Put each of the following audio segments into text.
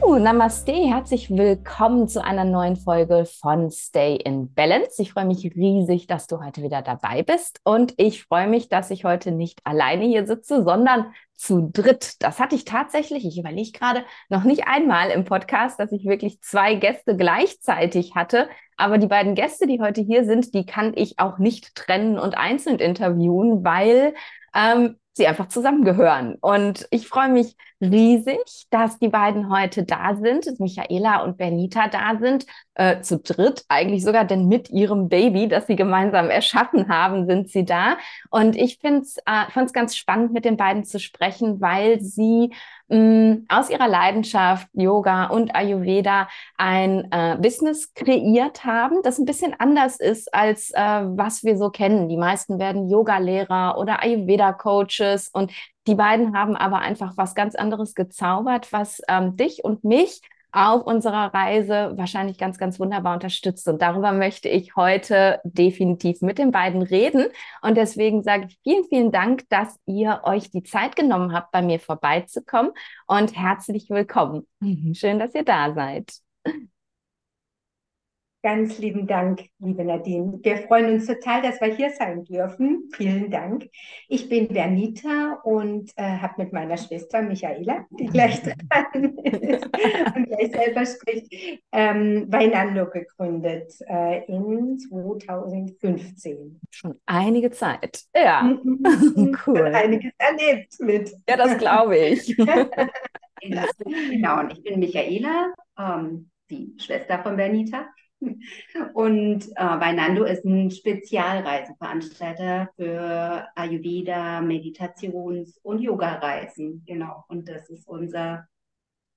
So, Namaste, herzlich willkommen zu einer neuen Folge von Stay in Balance. Ich freue mich riesig, dass du heute wieder dabei bist und ich freue mich, dass ich heute nicht alleine hier sitze, sondern zu dritt. Das hatte ich tatsächlich, ich überlege gerade, noch nicht einmal im Podcast, dass ich wirklich zwei Gäste gleichzeitig hatte. Aber die beiden Gäste, die heute hier sind, die kann ich auch nicht trennen und einzeln interviewen, weil ähm, sie einfach zusammengehören. Und ich freue mich riesig, dass die beiden heute da sind, dass Michaela und Bernita da sind, äh, zu dritt eigentlich sogar, denn mit ihrem Baby, das sie gemeinsam erschaffen haben, sind sie da. Und ich finde es äh, ganz spannend, mit den beiden zu sprechen, weil sie mh, aus ihrer Leidenschaft Yoga und Ayurveda ein äh, Business kreiert haben, das ein bisschen anders ist als äh, was wir so kennen. Die meisten werden Yoga-Lehrer oder Ayurveda-Coaches und die beiden haben aber einfach was ganz anderes gezaubert, was ähm, dich und mich auf unserer Reise wahrscheinlich ganz, ganz wunderbar unterstützt. Und darüber möchte ich heute definitiv mit den beiden reden. Und deswegen sage ich vielen, vielen Dank, dass ihr euch die Zeit genommen habt, bei mir vorbeizukommen. Und herzlich willkommen. Schön, dass ihr da seid. Ganz lieben Dank, liebe Nadine. Wir freuen uns total, dass wir hier sein dürfen. Vielen Dank. Ich bin Bernita und äh, habe mit meiner Schwester Michaela, die gleich dran ist und gleich selber spricht, ähm, Weinando gegründet äh, in 2015. Schon einige Zeit. Ja, mhm. cool. Einiges erlebt mit. Ja, das glaube ich. genau, und ich bin Michaela, ähm, die Schwester von Bernita. Und äh, Vainando ist ein Spezialreiseveranstalter für Ayurveda, Meditations- und Yoga-Reisen. Genau. Und das ist unser,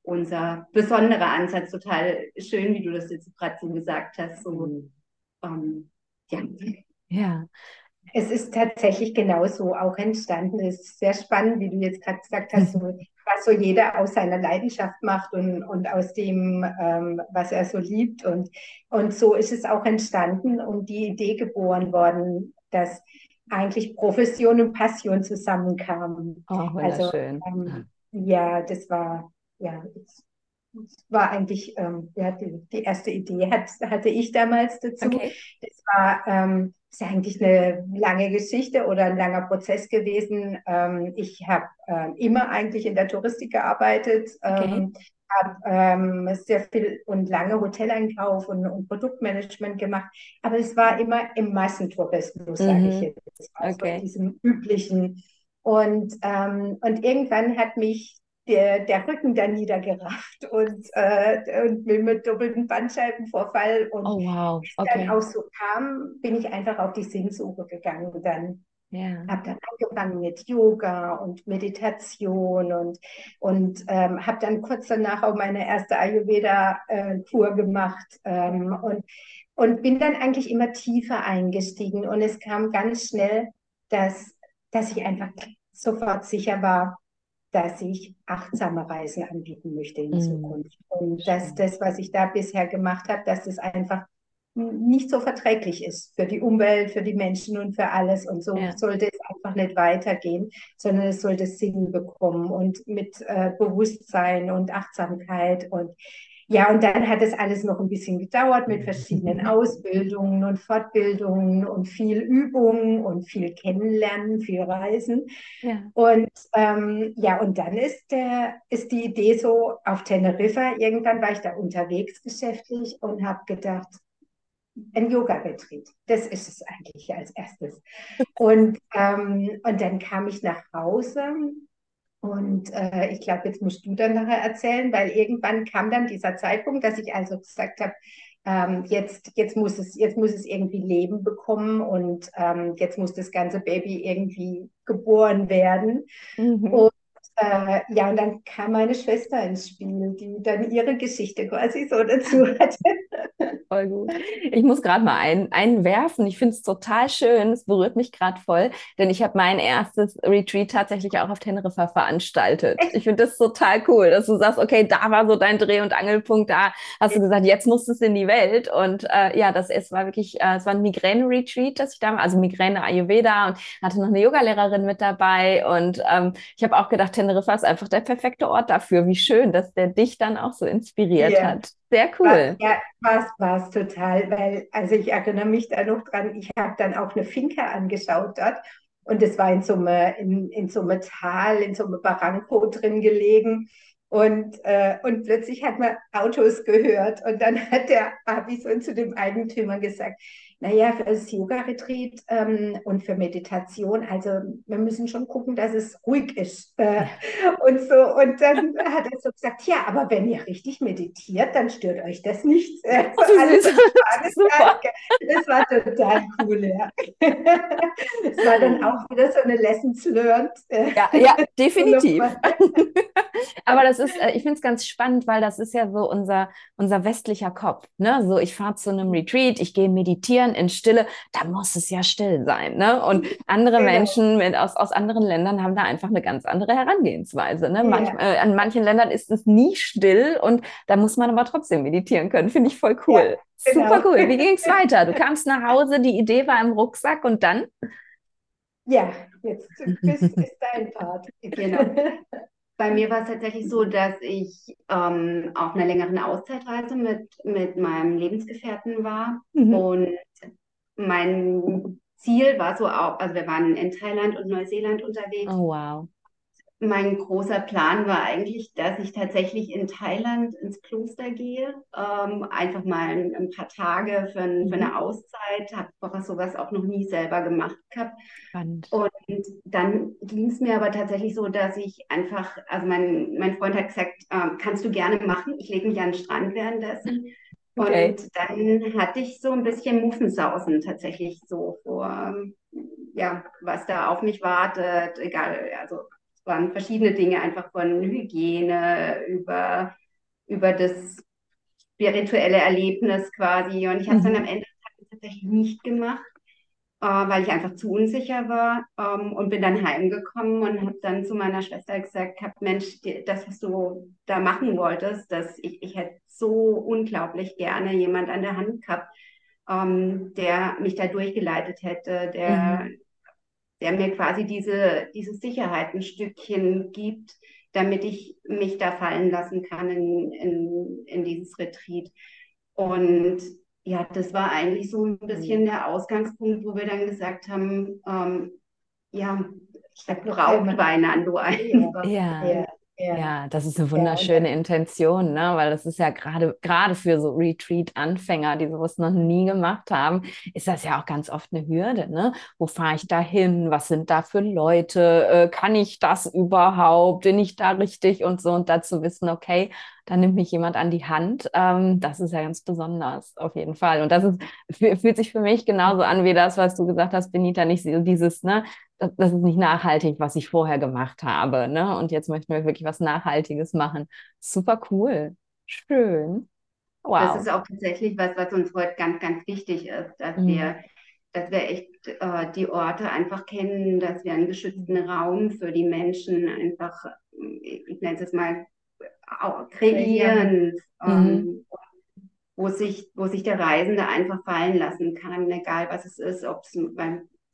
unser besonderer Ansatz. Total schön, wie du das jetzt gerade so gesagt hast. So, ähm, ja. ja. Es ist tatsächlich genauso auch entstanden. Es ist sehr spannend, wie du jetzt gerade gesagt hast, so, was so jeder aus seiner Leidenschaft macht und, und aus dem, ähm, was er so liebt. Und, und so ist es auch entstanden und die Idee geboren worden, dass eigentlich Profession und Passion zusammenkamen. Oh, also, ähm, ja, das war, ja, das war eigentlich, ähm, ja, die, die erste Idee hat, hatte ich damals dazu. Okay. Das war, ähm, ist ja eigentlich eine lange Geschichte oder ein langer Prozess gewesen. Ähm, ich habe äh, immer eigentlich in der Touristik gearbeitet, okay. ähm, habe ähm, sehr viel und lange Hoteleinkauf und, und, Produktmanagement gemacht, aber es war immer im Massentourismus, mhm. sage ich jetzt, also okay. diesem üblichen. Und, ähm, und irgendwann hat mich der, der Rücken dann niedergerafft und, äh, und mit doppelten Bandscheibenvorfall. Und oh, wow. okay. dann auch so kam, bin ich einfach auf die Sinnsuche gegangen. Dann ja. habe dann angefangen mit Yoga und Meditation und, und ähm, habe dann kurz danach auch meine erste Ayurveda-Tour äh, gemacht ähm, und, und bin dann eigentlich immer tiefer eingestiegen. Und es kam ganz schnell, dass, dass ich einfach sofort sicher war, dass ich achtsame Reisen anbieten möchte in mhm. Zukunft. Und dass das, was ich da bisher gemacht habe, dass das einfach nicht so verträglich ist für die Umwelt, für die Menschen und für alles. Und so ja. sollte es einfach nicht weitergehen, sondern es sollte Sinn bekommen und mit äh, Bewusstsein und Achtsamkeit und ja, und dann hat es alles noch ein bisschen gedauert mit verschiedenen Ausbildungen und Fortbildungen und viel Übung und viel Kennenlernen, viel Reisen. Ja. Und ähm, ja, und dann ist, der, ist die Idee so auf Teneriffa. Irgendwann war ich da unterwegs geschäftlich und habe gedacht, ein Yoga-Retreat. Das ist es eigentlich als erstes. Und, ähm, und dann kam ich nach Hause und äh, ich glaube, jetzt musst du dann nachher erzählen, weil irgendwann kam dann dieser Zeitpunkt, dass ich also gesagt habe, ähm, jetzt, jetzt, muss es, jetzt muss es irgendwie Leben bekommen und ähm, jetzt muss das ganze Baby irgendwie geboren werden. Mhm. Und äh, ja, und dann kam meine Schwester ins Spiel, die dann ihre Geschichte quasi so dazu hatte. Voll gut. Ich muss gerade mal ein, einwerfen. Ich finde es total schön. Es berührt mich gerade voll, denn ich habe mein erstes Retreat tatsächlich auch auf Teneriffa veranstaltet. Ich finde das total cool, dass du sagst, okay, da war so dein Dreh- und Angelpunkt, da hast du gesagt, jetzt musst du es in die Welt. Und äh, ja, das es war wirklich, äh, es war ein Migräne-Retreat, das ich da, also Migräne Ayurveda und hatte noch eine Yogalehrerin mit dabei. Und ähm, ich habe auch gedacht, Teneriffa ist einfach der perfekte Ort dafür. Wie schön, dass der dich dann auch so inspiriert yeah. hat. Sehr cool. ja, war es total, weil, also ich erinnere mich da noch dran, ich habe dann auch eine Finca angeschaut dort und es war in so einem in, in so einem Tal, in so einem Barranco drin gelegen. Und, äh, und plötzlich hat man Autos gehört und dann hat der Abi so zu dem Eigentümer gesagt, naja, für das Yoga-Retreat ähm, und für Meditation, also wir müssen schon gucken, dass es ruhig ist. Äh, und so, und dann hat er so gesagt, ja, aber wenn ihr richtig meditiert, dann stört euch das nicht. Äh, das, war, das war total cool, ja. Es war dann auch wieder so eine Lessons learned. Äh, ja, ja, definitiv. aber das ist, äh, ich finde es ganz spannend, weil das ist ja so unser, unser westlicher Kopf. Ne? So, ich fahre zu einem Retreat, ich gehe meditieren, in Stille, da muss es ja still sein. Ne? Und andere genau. Menschen mit, aus, aus anderen Ländern haben da einfach eine ganz andere Herangehensweise. Ne? Manch, äh, an manchen Ländern ist es nie still und da muss man aber trotzdem meditieren können. Finde ich voll cool. Ja, genau. Super cool. Wie ging es weiter? Du kamst nach Hause, die Idee war im Rucksack und dann? Ja, jetzt ist, ist dein Part. Genau. Bei mir war es tatsächlich so, dass ich ähm, auf einer längeren Auszeitreise mit, mit meinem Lebensgefährten war. Mhm. Und mein Ziel war so auch, also wir waren in Thailand und Neuseeland unterwegs. Oh, wow mein großer Plan war eigentlich, dass ich tatsächlich in Thailand ins Kloster gehe, ähm, einfach mal ein, ein, paar Tage für, ein, für eine mhm. Auszeit, habe sowas auch noch nie selber gemacht gehabt. Spannend. Und dann ging es mir aber tatsächlich so, dass ich einfach, also mein, mein Freund hat gesagt, äh, kannst du gerne machen, ich lege mich an den Strand währenddessen. Okay. Und dann hatte ich so ein bisschen Muffensausen tatsächlich so vor, ja, was da auf mich wartet, egal, also waren verschiedene Dinge, einfach von Hygiene über, über das spirituelle Erlebnis quasi. Und ich habe es dann mhm. am Ende tatsächlich nicht gemacht, äh, weil ich einfach zu unsicher war ähm, und bin dann heimgekommen und habe dann zu meiner Schwester gesagt, hab, Mensch, die, das, was du da machen wolltest, dass ich, ich hätte so unglaublich gerne jemand an der Hand gehabt, ähm, der mich da durchgeleitet hätte, der, mhm der mir quasi diese, diese Sicherheit ein Stückchen gibt, damit ich mich da fallen lassen kann in, in, in dieses Retreat. Und ja, das war eigentlich so ein bisschen der Ausgangspunkt, wo wir dann gesagt haben, ähm, ja, da braucht Weinando einfach. Ja. ja. Ja. ja, das ist eine wunderschöne ja, Intention, ne? weil das ist ja gerade gerade für so Retreat-Anfänger, die sowas noch nie gemacht haben, ist das ja auch ganz oft eine Hürde. Ne? Wo fahre ich da hin? Was sind da für Leute? Äh, kann ich das überhaupt? Bin ich da richtig? Und so und dazu wissen, okay, da nimmt mich jemand an die Hand. Ähm, das ist ja ganz besonders, auf jeden Fall. Und das ist, fühlt sich für mich genauso an wie das, was du gesagt hast, Benita, nicht so dieses, ne, das, ist nicht nachhaltig, was ich vorher gemacht habe, ne? Und jetzt möchten wir wirklich was Nachhaltiges machen. Super cool. Schön. Wow. Das ist auch tatsächlich was, was uns heute ganz, ganz wichtig ist, dass mhm. wir dass wir echt äh, die Orte einfach kennen, dass wir einen geschützten Raum für die Menschen einfach, ich nenne es jetzt mal kreieren, ähm, mhm. wo, sich, wo sich der Reisende einfach fallen lassen kann, egal was es ist, ob es es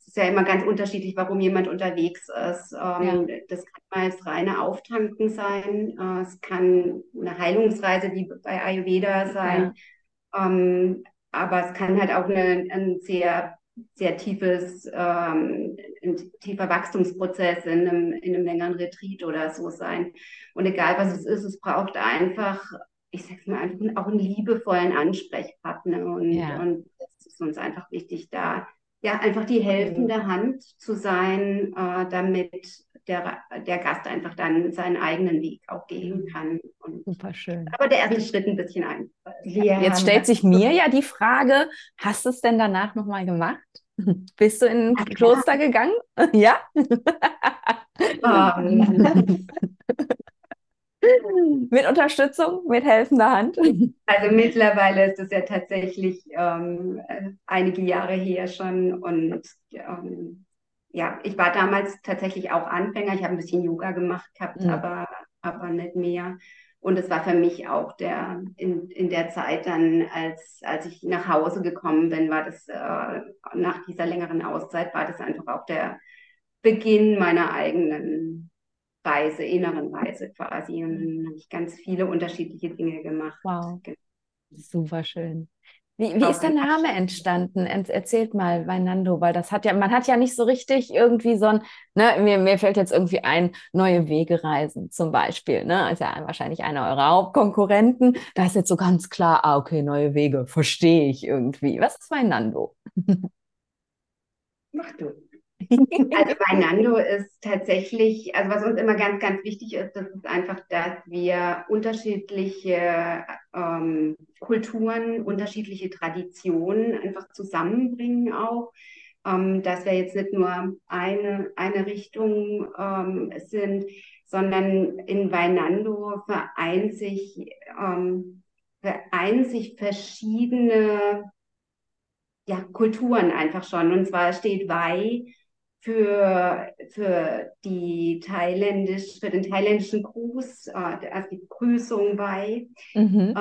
ist ja immer ganz unterschiedlich, warum jemand unterwegs ist. Ähm, ja. Das kann mal das reine Auftanken sein. Äh, es kann eine Heilungsreise wie bei Ayurveda sein. Ja. Ähm, aber es kann halt auch eine, ein sehr sehr tiefes, ähm, ein tiefer Wachstumsprozess in einem, in einem längeren Retreat oder so sein. Und egal was es ist, es braucht einfach, ich sag's mal, einfach auch einen liebevollen Ansprechpartner. Und, ja. und es ist uns einfach wichtig, da ja einfach die helfende Hand zu sein, äh, damit der, der Gast einfach dann seinen eigenen Weg auch gehen kann. Und, Super schön. Aber der erste Schritt ein bisschen einfach. Ja, Jetzt stellt sich mir ja die Frage, hast du es denn danach nochmal gemacht? Bist du in ein Ach, Kloster ja. gegangen? ja? Um. Mit Unterstützung, mit helfender Hand? Also mittlerweile ist es ja tatsächlich ähm, einige Jahre her schon und ähm, ja, ich war damals tatsächlich auch Anfänger. Ich habe ein bisschen Yoga gemacht gehabt, mhm. aber, aber nicht mehr. Und es war für mich auch der, in, in der Zeit dann, als, als ich nach Hause gekommen bin, war das, äh, nach dieser längeren Auszeit, war das einfach auch der Beginn meiner eigenen Reise, inneren Reise quasi. Und dann habe ich ganz viele unterschiedliche Dinge gemacht. Wow. Genau. Super schön. Wie, wie ist der Name entstanden? Erzählt mal, Weinando, weil das hat ja, man hat ja nicht so richtig irgendwie so ein, ne, mir, mir fällt jetzt irgendwie ein, neue Wegereisen zum Beispiel, ne, ist ja wahrscheinlich einer eurer Hauptkonkurrenten. Da ist jetzt so ganz klar, ah, okay, neue Wege, verstehe ich irgendwie. Was ist Weinando? Mach du. Also Weinando ist tatsächlich, also was uns immer ganz, ganz wichtig ist, das ist einfach, dass wir unterschiedliche ähm, Kulturen, unterschiedliche Traditionen einfach zusammenbringen auch. Ähm, dass wir jetzt nicht nur eine, eine Richtung ähm, sind, sondern in Weinando vereint sich, ähm, vereint sich verschiedene ja, Kulturen einfach schon. Und zwar steht Wei für, für, die thailändisch, für den thailändischen Gruß, äh, also die Begrüßung bei. Mhm.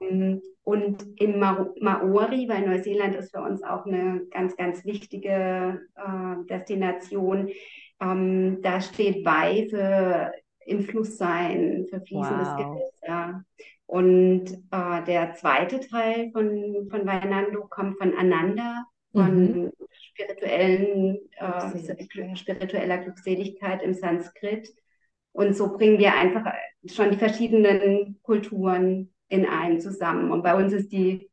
Ähm, und in Ma Maori, weil Neuseeland ist für uns auch eine ganz, ganz wichtige äh, Destination, ähm, da steht bei für im Fluss sein, für fließendes wow. Gewässer. Und äh, der zweite Teil von, von Vainando kommt von Ananda, von mhm. Spirituellen, äh, spiritueller Glückseligkeit im Sanskrit. Und so bringen wir einfach schon die verschiedenen Kulturen in einen zusammen. Und bei uns ist, die,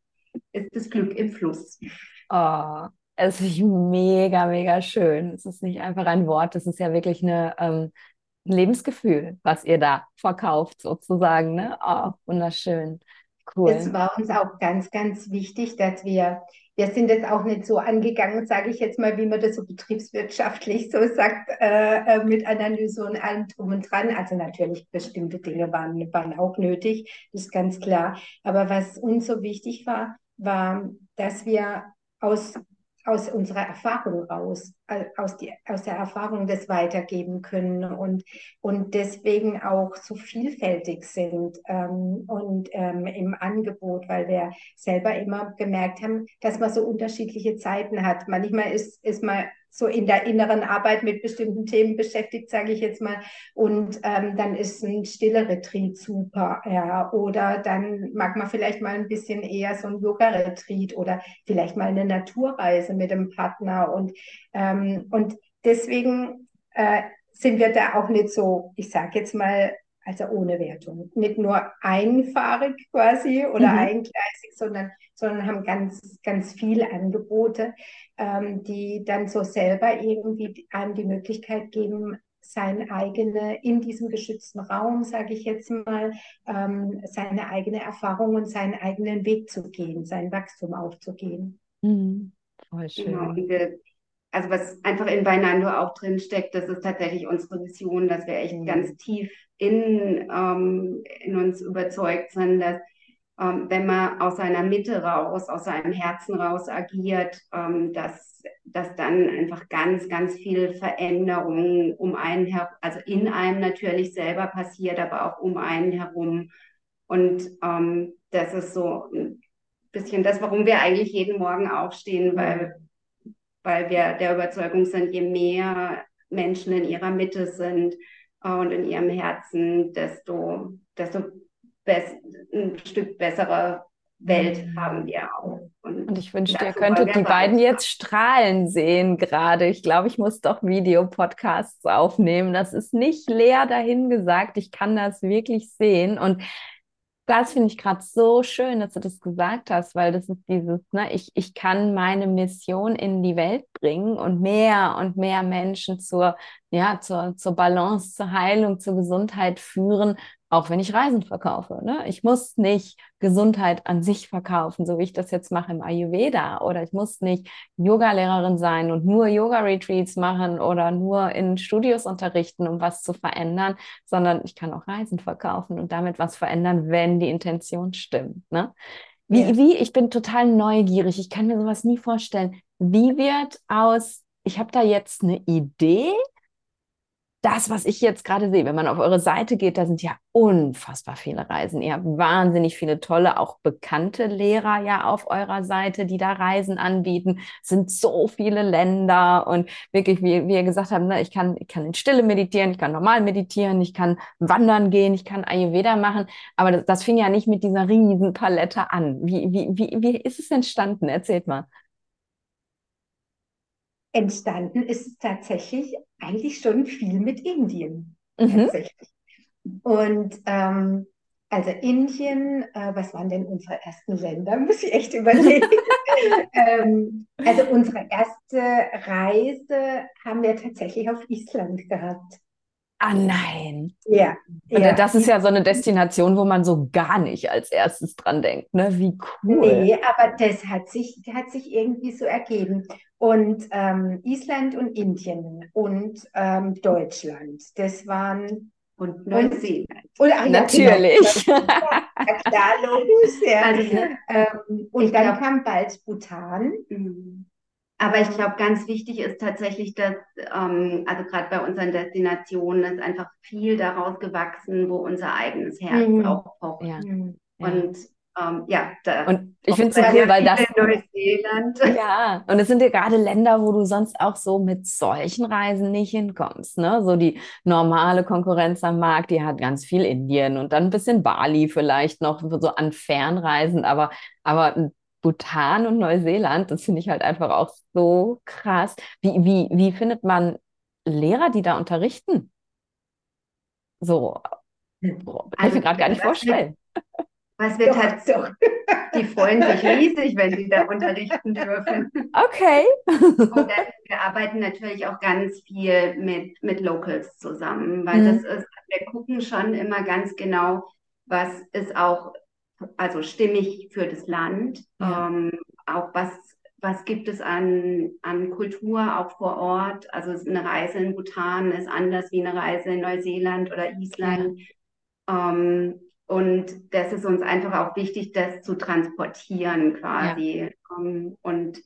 ist das Glück im Fluss. Oh, es ist mega, mega schön. Es ist nicht einfach ein Wort, es ist ja wirklich eine, ähm, ein Lebensgefühl, was ihr da verkauft, sozusagen. Ne? Oh, wunderschön. Cool. Es war uns auch ganz, ganz wichtig, dass wir wir sind jetzt auch nicht so angegangen, sage ich jetzt mal, wie man das so betriebswirtschaftlich so sagt, äh, äh, mit Analyse und allem drum und dran. Also natürlich bestimmte Dinge waren, waren auch nötig, das ist ganz klar. Aber was uns so wichtig war, war, dass wir aus aus unserer Erfahrung raus, aus, die, aus der Erfahrung das weitergeben können und, und deswegen auch so vielfältig sind ähm, und ähm, im Angebot, weil wir selber immer gemerkt haben, dass man so unterschiedliche Zeiten hat. Manchmal ist, ist man so in der inneren Arbeit mit bestimmten Themen beschäftigt, sage ich jetzt mal. Und ähm, dann ist ein stiller Retreat super, ja. Oder dann mag man vielleicht mal ein bisschen eher so ein Yoga-Retreat oder vielleicht mal eine Naturreise mit dem Partner. Und, ähm, und deswegen äh, sind wir da auch nicht so, ich sage jetzt mal, also ohne Wertung, nicht nur einfahrig quasi oder mhm. eingleisig, sondern, sondern haben ganz, ganz viele Angebote, ähm, die dann so selber irgendwie einem die Möglichkeit geben, seine eigene, in diesem geschützten Raum, sage ich jetzt mal, ähm, seine eigene Erfahrung und seinen eigenen Weg zu gehen, sein Wachstum aufzugehen. Mhm. Voll schön. Genau, diese, also was einfach in Beinando auch drin steckt, das ist tatsächlich unsere Vision, dass wir echt mhm. ganz tief in, ähm, in uns überzeugt sind, dass ähm, wenn man aus seiner Mitte raus, aus seinem Herzen raus agiert, ähm, dass, dass dann einfach ganz, ganz viel Veränderung um einen herum, also in einem natürlich selber passiert, aber auch um einen herum. Und ähm, das ist so ein bisschen das, warum wir eigentlich jeden Morgen aufstehen, weil, weil wir der Überzeugung sind, je mehr Menschen in ihrer Mitte sind äh, und in ihrem Herzen, desto, desto ein Stück bessere Welt mhm. haben wir auch. Und, und ich wünschte, ihr könntet die beiden jetzt strahlen sehen gerade. Ich glaube, ich muss doch Videopodcasts aufnehmen. Das ist nicht leer dahingesagt. Ich kann das wirklich sehen. Und das finde ich gerade so schön, dass du das gesagt hast, weil das ist dieses, ne, ich, ich kann meine Mission in die Welt bringen und mehr und mehr Menschen zur, ja, zur, zur Balance, zur Heilung, zur Gesundheit führen, auch wenn ich Reisen verkaufe. Ne? Ich muss nicht Gesundheit an sich verkaufen, so wie ich das jetzt mache im Ayurveda. Oder ich muss nicht Yoga-Lehrerin sein und nur Yoga-Retreats machen oder nur in Studios unterrichten, um was zu verändern, sondern ich kann auch Reisen verkaufen und damit was verändern, wenn die Intention stimmt. Ne? Wie, ja. wie, ich bin total neugierig. Ich kann mir sowas nie vorstellen. Wie wird aus, ich habe da jetzt eine Idee, das, was ich jetzt gerade sehe, wenn man auf eure Seite geht, da sind ja unfassbar viele Reisen. Ihr habt wahnsinnig viele tolle, auch bekannte Lehrer ja auf eurer Seite, die da Reisen anbieten. Es sind so viele Länder und wirklich, wie, wie ihr gesagt habt, ne, ich kann, ich kann in Stille meditieren, ich kann normal meditieren, ich kann wandern gehen, ich kann Ayurveda machen. Aber das, das fing ja nicht mit dieser riesen Palette an. Wie, wie, wie, wie ist es entstanden? Erzählt mal entstanden ist es tatsächlich eigentlich schon viel mit Indien. Mhm. Tatsächlich. Und ähm, also Indien, äh, was waren denn unsere ersten Länder? Muss ich echt überlegen. ähm, also unsere erste Reise haben wir tatsächlich auf Island gehabt. Ah nein. Ja. Und ja. das ist ja so eine Destination, wo man so gar nicht als erstes dran denkt. Ne? Wie cool. Nee, aber das hat sich, hat sich irgendwie so ergeben. Und ähm, Island und Indien und ähm, Deutschland, das waren und Neuseeland. Und, ach, Natürlich. Ja, genau. ja, klar, logisch. Ja. Also, ähm, und dann glaub, kam bald Bhutan. Mhm. Aber ich glaube, ganz wichtig ist tatsächlich, dass, ähm, also gerade bei unseren Destinationen ist einfach viel daraus gewachsen, wo unser eigenes Herz mhm. auch pocht. Ja. Und ähm, ja, da und ich finde es so cool, weil das. Neuseeland. Ja, und es sind ja gerade Länder, wo du sonst auch so mit solchen Reisen nicht hinkommst. Ne? So die normale Konkurrenz am Markt, die hat ganz viel Indien und dann ein bisschen Bali vielleicht noch so an Fernreisen, aber, aber Bhutan und Neuseeland, das finde ich halt einfach auch so krass. Wie, wie, wie findet man Lehrer, die da unterrichten? So, kann also, ich mir gerade gar nicht vorstellen. Was wird halt so, die freuen sich riesig, wenn sie da unterrichten dürfen. Okay. Und dann, wir arbeiten natürlich auch ganz viel mit, mit Locals zusammen, weil mhm. das ist, wir gucken schon immer ganz genau, was ist auch, also stimmig für das Land, ja. ähm, auch was, was gibt es an, an Kultur auch vor Ort. Also eine Reise in Bhutan ist anders wie eine Reise in Neuseeland oder Island. Ja. Ähm, und das ist uns einfach auch wichtig, das zu transportieren quasi. Ja. Um, und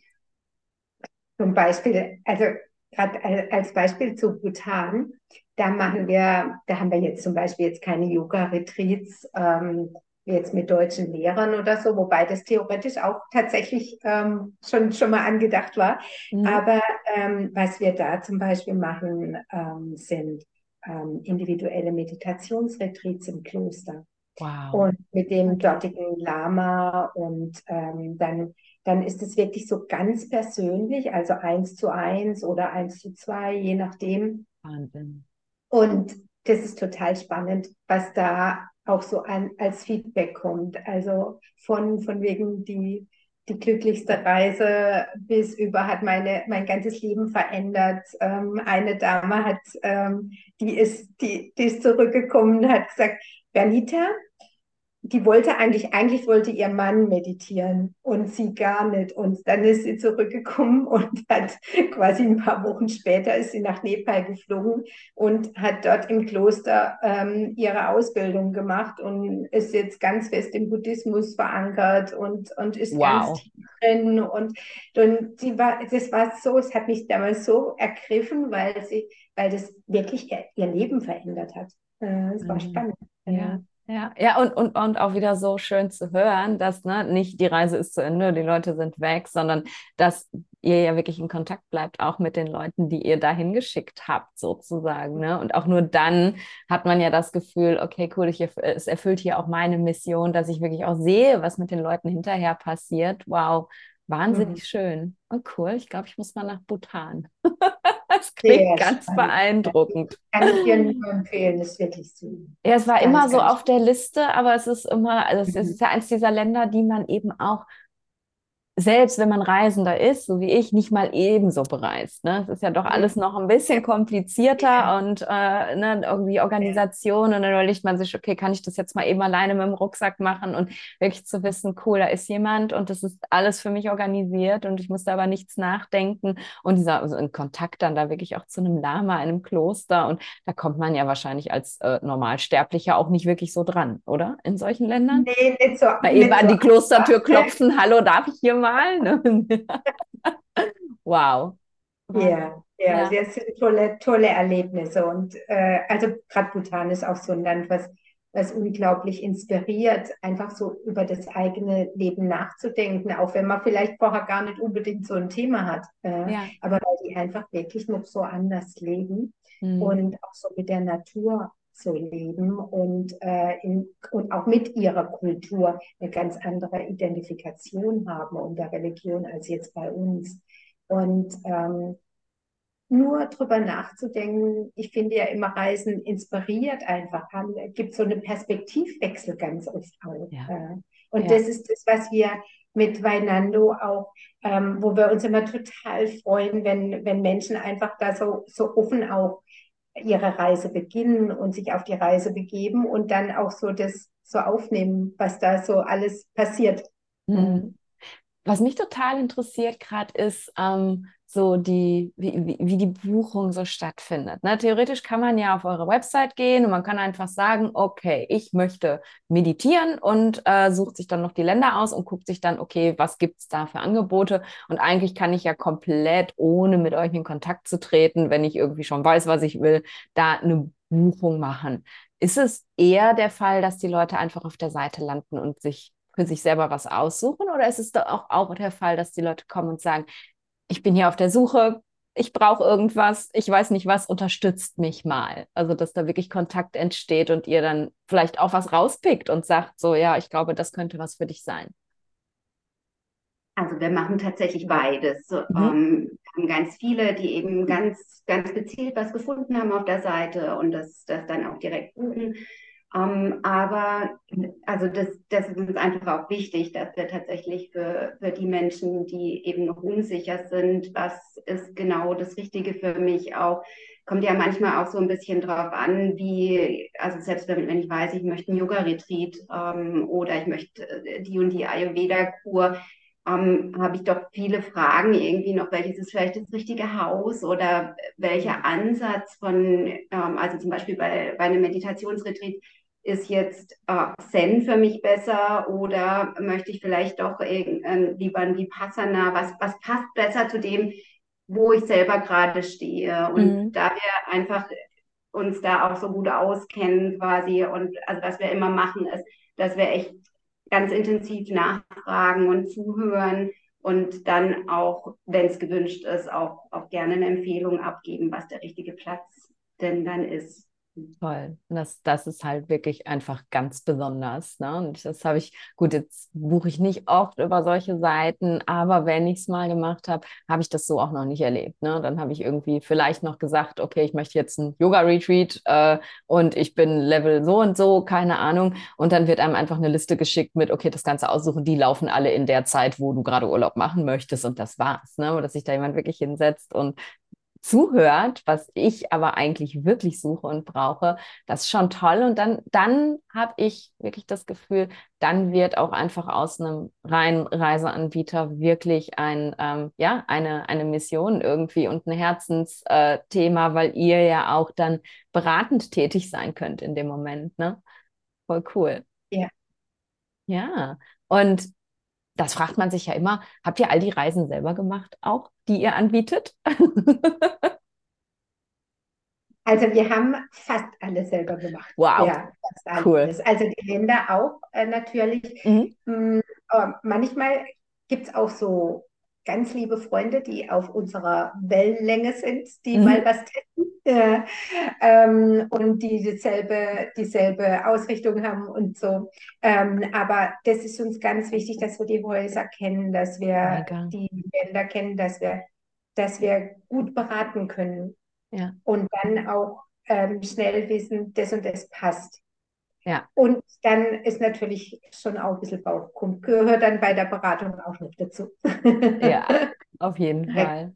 zum Beispiel, also gerade als Beispiel zu Bhutan, da machen wir, da haben wir jetzt zum Beispiel jetzt keine Yoga-Retreats ähm, jetzt mit deutschen Lehrern oder so, wobei das theoretisch auch tatsächlich ähm, schon, schon mal angedacht war. Mhm. Aber ähm, was wir da zum Beispiel machen, ähm, sind ähm, individuelle Meditationsretreats im Kloster. Wow. Und mit dem dortigen Lama und ähm, dann, dann ist es wirklich so ganz persönlich, also eins zu eins oder eins zu zwei, je nachdem. Wahnsinn. Und das ist total spannend, was da auch so an, als Feedback kommt. Also von, von wegen die, die glücklichste Reise bis über hat meine, mein ganzes Leben verändert. Ähm, eine Dame hat, ähm, die ist, die, die ist zurückgekommen hat gesagt, Bernita, die wollte eigentlich, eigentlich wollte ihr Mann meditieren und sie gar nicht. Und dann ist sie zurückgekommen und hat quasi ein paar Wochen später ist sie nach Nepal geflogen und hat dort im Kloster ähm, ihre Ausbildung gemacht und ist jetzt ganz fest im Buddhismus verankert und, und ist wow. ganz tief drin. Und, und sie war, das war so, es hat mich damals so ergriffen, weil sie, weil das wirklich ihr, ihr Leben verändert hat. Äh, es war mhm. spannend. Ja. Ja, ja, und, und, und auch wieder so schön zu hören, dass ne, nicht die Reise ist zu Ende, die Leute sind weg, sondern dass ihr ja wirklich in Kontakt bleibt, auch mit den Leuten, die ihr dahin geschickt habt, sozusagen. Ne? Und auch nur dann hat man ja das Gefühl, okay, cool, ich, es erfüllt hier auch meine Mission, dass ich wirklich auch sehe, was mit den Leuten hinterher passiert. Wow, wahnsinnig mhm. schön. Und cool, ich glaube, ich muss mal nach Bhutan. Das klingt Sehr ganz spannend. beeindruckend. Kann ich dir nur empfehlen, das ist wirklich so. Ja, es war ganz, immer so auf der Liste, aber es ist immer, also es mhm. ist ja eins dieser Länder, die man eben auch selbst wenn man Reisender ist, so wie ich, nicht mal ebenso bereist. Ne? Es ist ja doch alles noch ein bisschen komplizierter und äh, ne, irgendwie Organisation und dann überlegt man sich, okay, kann ich das jetzt mal eben alleine mit dem Rucksack machen und wirklich zu wissen, cool, da ist jemand und das ist alles für mich organisiert und ich muss da aber nichts nachdenken und dieser also in Kontakt dann da wirklich auch zu einem Lama, einem Kloster und da kommt man ja wahrscheinlich als äh, Normalsterblicher auch nicht wirklich so dran, oder? In solchen Ländern? Nee, nicht so. Mal eben an die Klostertür klopfen, hallo, darf ich hier mal. Ne? wow. Ja, ja, ja, sehr, sehr tolle, tolle Erlebnisse. Und äh, also gerade Bhutan ist auch so ein Land, was, was unglaublich inspiriert, einfach so über das eigene Leben nachzudenken, auch wenn man vielleicht vorher gar nicht unbedingt so ein Thema hat. Äh, ja. Aber weil die einfach wirklich noch so anders leben mhm. und auch so mit der Natur so leben und, äh, in, und auch mit ihrer Kultur eine ganz andere Identifikation haben und der Religion als jetzt bei uns. Und ähm, nur drüber nachzudenken, ich finde ja immer Reisen inspiriert einfach, haben, gibt so einen Perspektivwechsel ganz oft auch. Ja. Äh. Und ja. das ist das, was wir mit Weinando auch, ähm, wo wir uns immer total freuen, wenn, wenn Menschen einfach da so, so offen auch ihre Reise beginnen und sich auf die Reise begeben und dann auch so das so aufnehmen, was da so alles passiert. Mhm. Was mich total interessiert gerade ist, ähm, so die, wie, wie die Buchung so stattfindet. Ne? Theoretisch kann man ja auf eure Website gehen und man kann einfach sagen, okay, ich möchte meditieren und äh, sucht sich dann noch die Länder aus und guckt sich dann, okay, was gibt es da für Angebote? Und eigentlich kann ich ja komplett, ohne mit euch in Kontakt zu treten, wenn ich irgendwie schon weiß, was ich will, da eine Buchung machen. Ist es eher der Fall, dass die Leute einfach auf der Seite landen und sich für sich selber was aussuchen? Oder ist es doch auch, auch der Fall, dass die Leute kommen und sagen, ich bin hier auf der Suche, ich brauche irgendwas, ich weiß nicht was, unterstützt mich mal. Also, dass da wirklich Kontakt entsteht und ihr dann vielleicht auch was rauspickt und sagt, so, ja, ich glaube, das könnte was für dich sein. Also wir machen tatsächlich beides. Mhm. Ähm, haben ganz viele, die eben ganz, ganz gezielt was gefunden haben auf der Seite und das, das dann auch direkt buchen. Um, ähm, aber also das, das ist uns einfach auch wichtig, dass wir tatsächlich für, für die Menschen, die eben noch unsicher sind, was ist genau das Richtige für mich auch, kommt ja manchmal auch so ein bisschen drauf an, wie, also selbst wenn, wenn ich weiß, ich möchte einen Yoga-Retreat ähm, oder ich möchte äh, die und die Ayurveda-Kur, ähm, habe ich doch viele Fragen irgendwie noch, welches ist vielleicht das richtige Haus oder welcher Ansatz von, ähm, also zum Beispiel bei, bei einem Meditationsretreat, ist jetzt äh, Zen für mich besser oder möchte ich vielleicht doch äh, lieber ein Vipassana, was, was passt besser zu dem, wo ich selber gerade stehe. Und mhm. da wir einfach uns da auch so gut auskennen quasi und also was wir immer machen ist, dass wir echt ganz intensiv nachfragen und zuhören und dann auch, wenn es gewünscht ist, auch, auch gerne eine Empfehlung abgeben, was der richtige Platz denn dann ist. Toll. Das, das ist halt wirklich einfach ganz besonders. Ne? Und das habe ich, gut, jetzt buche ich nicht oft über solche Seiten, aber wenn ich es mal gemacht habe, habe ich das so auch noch nicht erlebt. Ne? Dann habe ich irgendwie vielleicht noch gesagt, okay, ich möchte jetzt ein Yoga-Retreat äh, und ich bin Level so und so, keine Ahnung. Und dann wird einem einfach eine Liste geschickt mit, okay, das Ganze aussuchen, die laufen alle in der Zeit, wo du gerade Urlaub machen möchtest und das war's. Ne? Dass sich da jemand wirklich hinsetzt und zuhört, was ich aber eigentlich wirklich suche und brauche, das ist schon toll. Und dann, dann habe ich wirklich das Gefühl, dann wird auch einfach aus einem reinen Reiseanbieter wirklich ein, ähm, ja, eine, eine Mission irgendwie und ein Herzensthema, äh, weil ihr ja auch dann beratend tätig sein könnt in dem Moment. Ne? Voll cool. Ja. Ja. Und das fragt man sich ja immer, habt ihr all die Reisen selber gemacht auch, die ihr anbietet? Also wir haben fast alles selber gemacht. Wow. Ja. Cool. Also die Länder auch äh, natürlich. Mhm. Ähm, manchmal gibt es auch so ganz liebe Freunde, die auf unserer Wellenlänge sind, die mhm. mal was testen äh, ähm, und die dieselbe, dieselbe Ausrichtung haben und so. Ähm, aber das ist uns ganz wichtig, dass wir die Häuser kennen, dass wir Mega. die Länder kennen, dass wir, dass wir gut beraten können ja. und dann auch ähm, schnell wissen, das und das passt. Ja. Und dann ist natürlich schon auch ein bisschen Bauchkumpf, gehört dann bei der Beratung auch noch dazu. Ja, auf jeden Fall.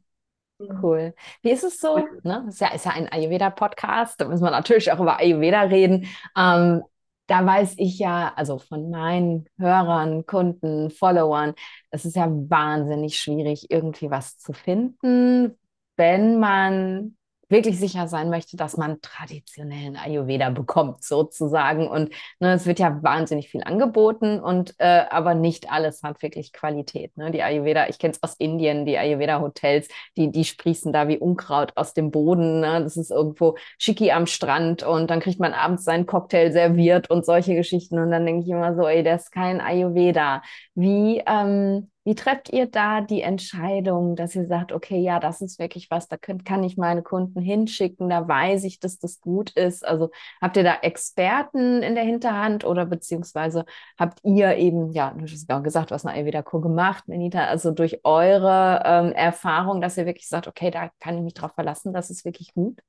Cool. Wie ist es so? Ne? Ist ja, ist ja ein Ayurveda-Podcast, da müssen wir natürlich auch über Ayurveda reden. Ähm, da weiß ich ja, also von meinen Hörern, Kunden, Followern, es ist ja wahnsinnig schwierig, irgendwie was zu finden, wenn man wirklich sicher sein möchte, dass man traditionellen Ayurveda bekommt, sozusagen. Und ne, es wird ja wahnsinnig viel angeboten und äh, aber nicht alles hat wirklich Qualität. Ne? Die Ayurveda, ich kenne es aus Indien, die Ayurveda-Hotels, die, die sprießen da wie Unkraut aus dem Boden. Ne? Das ist irgendwo schicki am Strand und dann kriegt man abends seinen Cocktail serviert und solche Geschichten. Und dann denke ich immer so, ey, das ist kein Ayurveda. Wie, ähm, wie trefft ihr da die Entscheidung, dass ihr sagt, okay, ja, das ist wirklich was, da könnt, kann ich meine Kunden hinschicken, da weiß ich, dass das gut ist. Also habt ihr da Experten in der Hinterhand oder beziehungsweise habt ihr eben, ja, du hast auch gesagt, was eine Ayurveda-Kur gemacht, Benita, also durch eure ähm, Erfahrung, dass ihr wirklich sagt, okay, da kann ich mich drauf verlassen, das ist wirklich gut?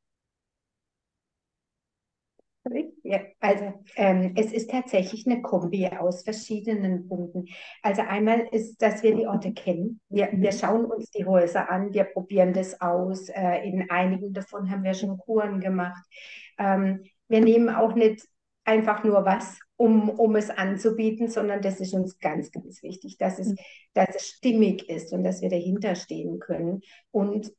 Ja, also ähm, es ist tatsächlich eine Kombi aus verschiedenen Punkten. Also einmal ist, dass wir die Orte kennen. Wir, wir schauen uns die Häuser an, wir probieren das aus. Äh, in einigen davon haben wir schon Kuren gemacht. Ähm, wir nehmen auch nicht einfach nur was, um, um es anzubieten, sondern das ist uns ganz, ganz wichtig, dass es, dass es stimmig ist und dass wir dahinter stehen können. Und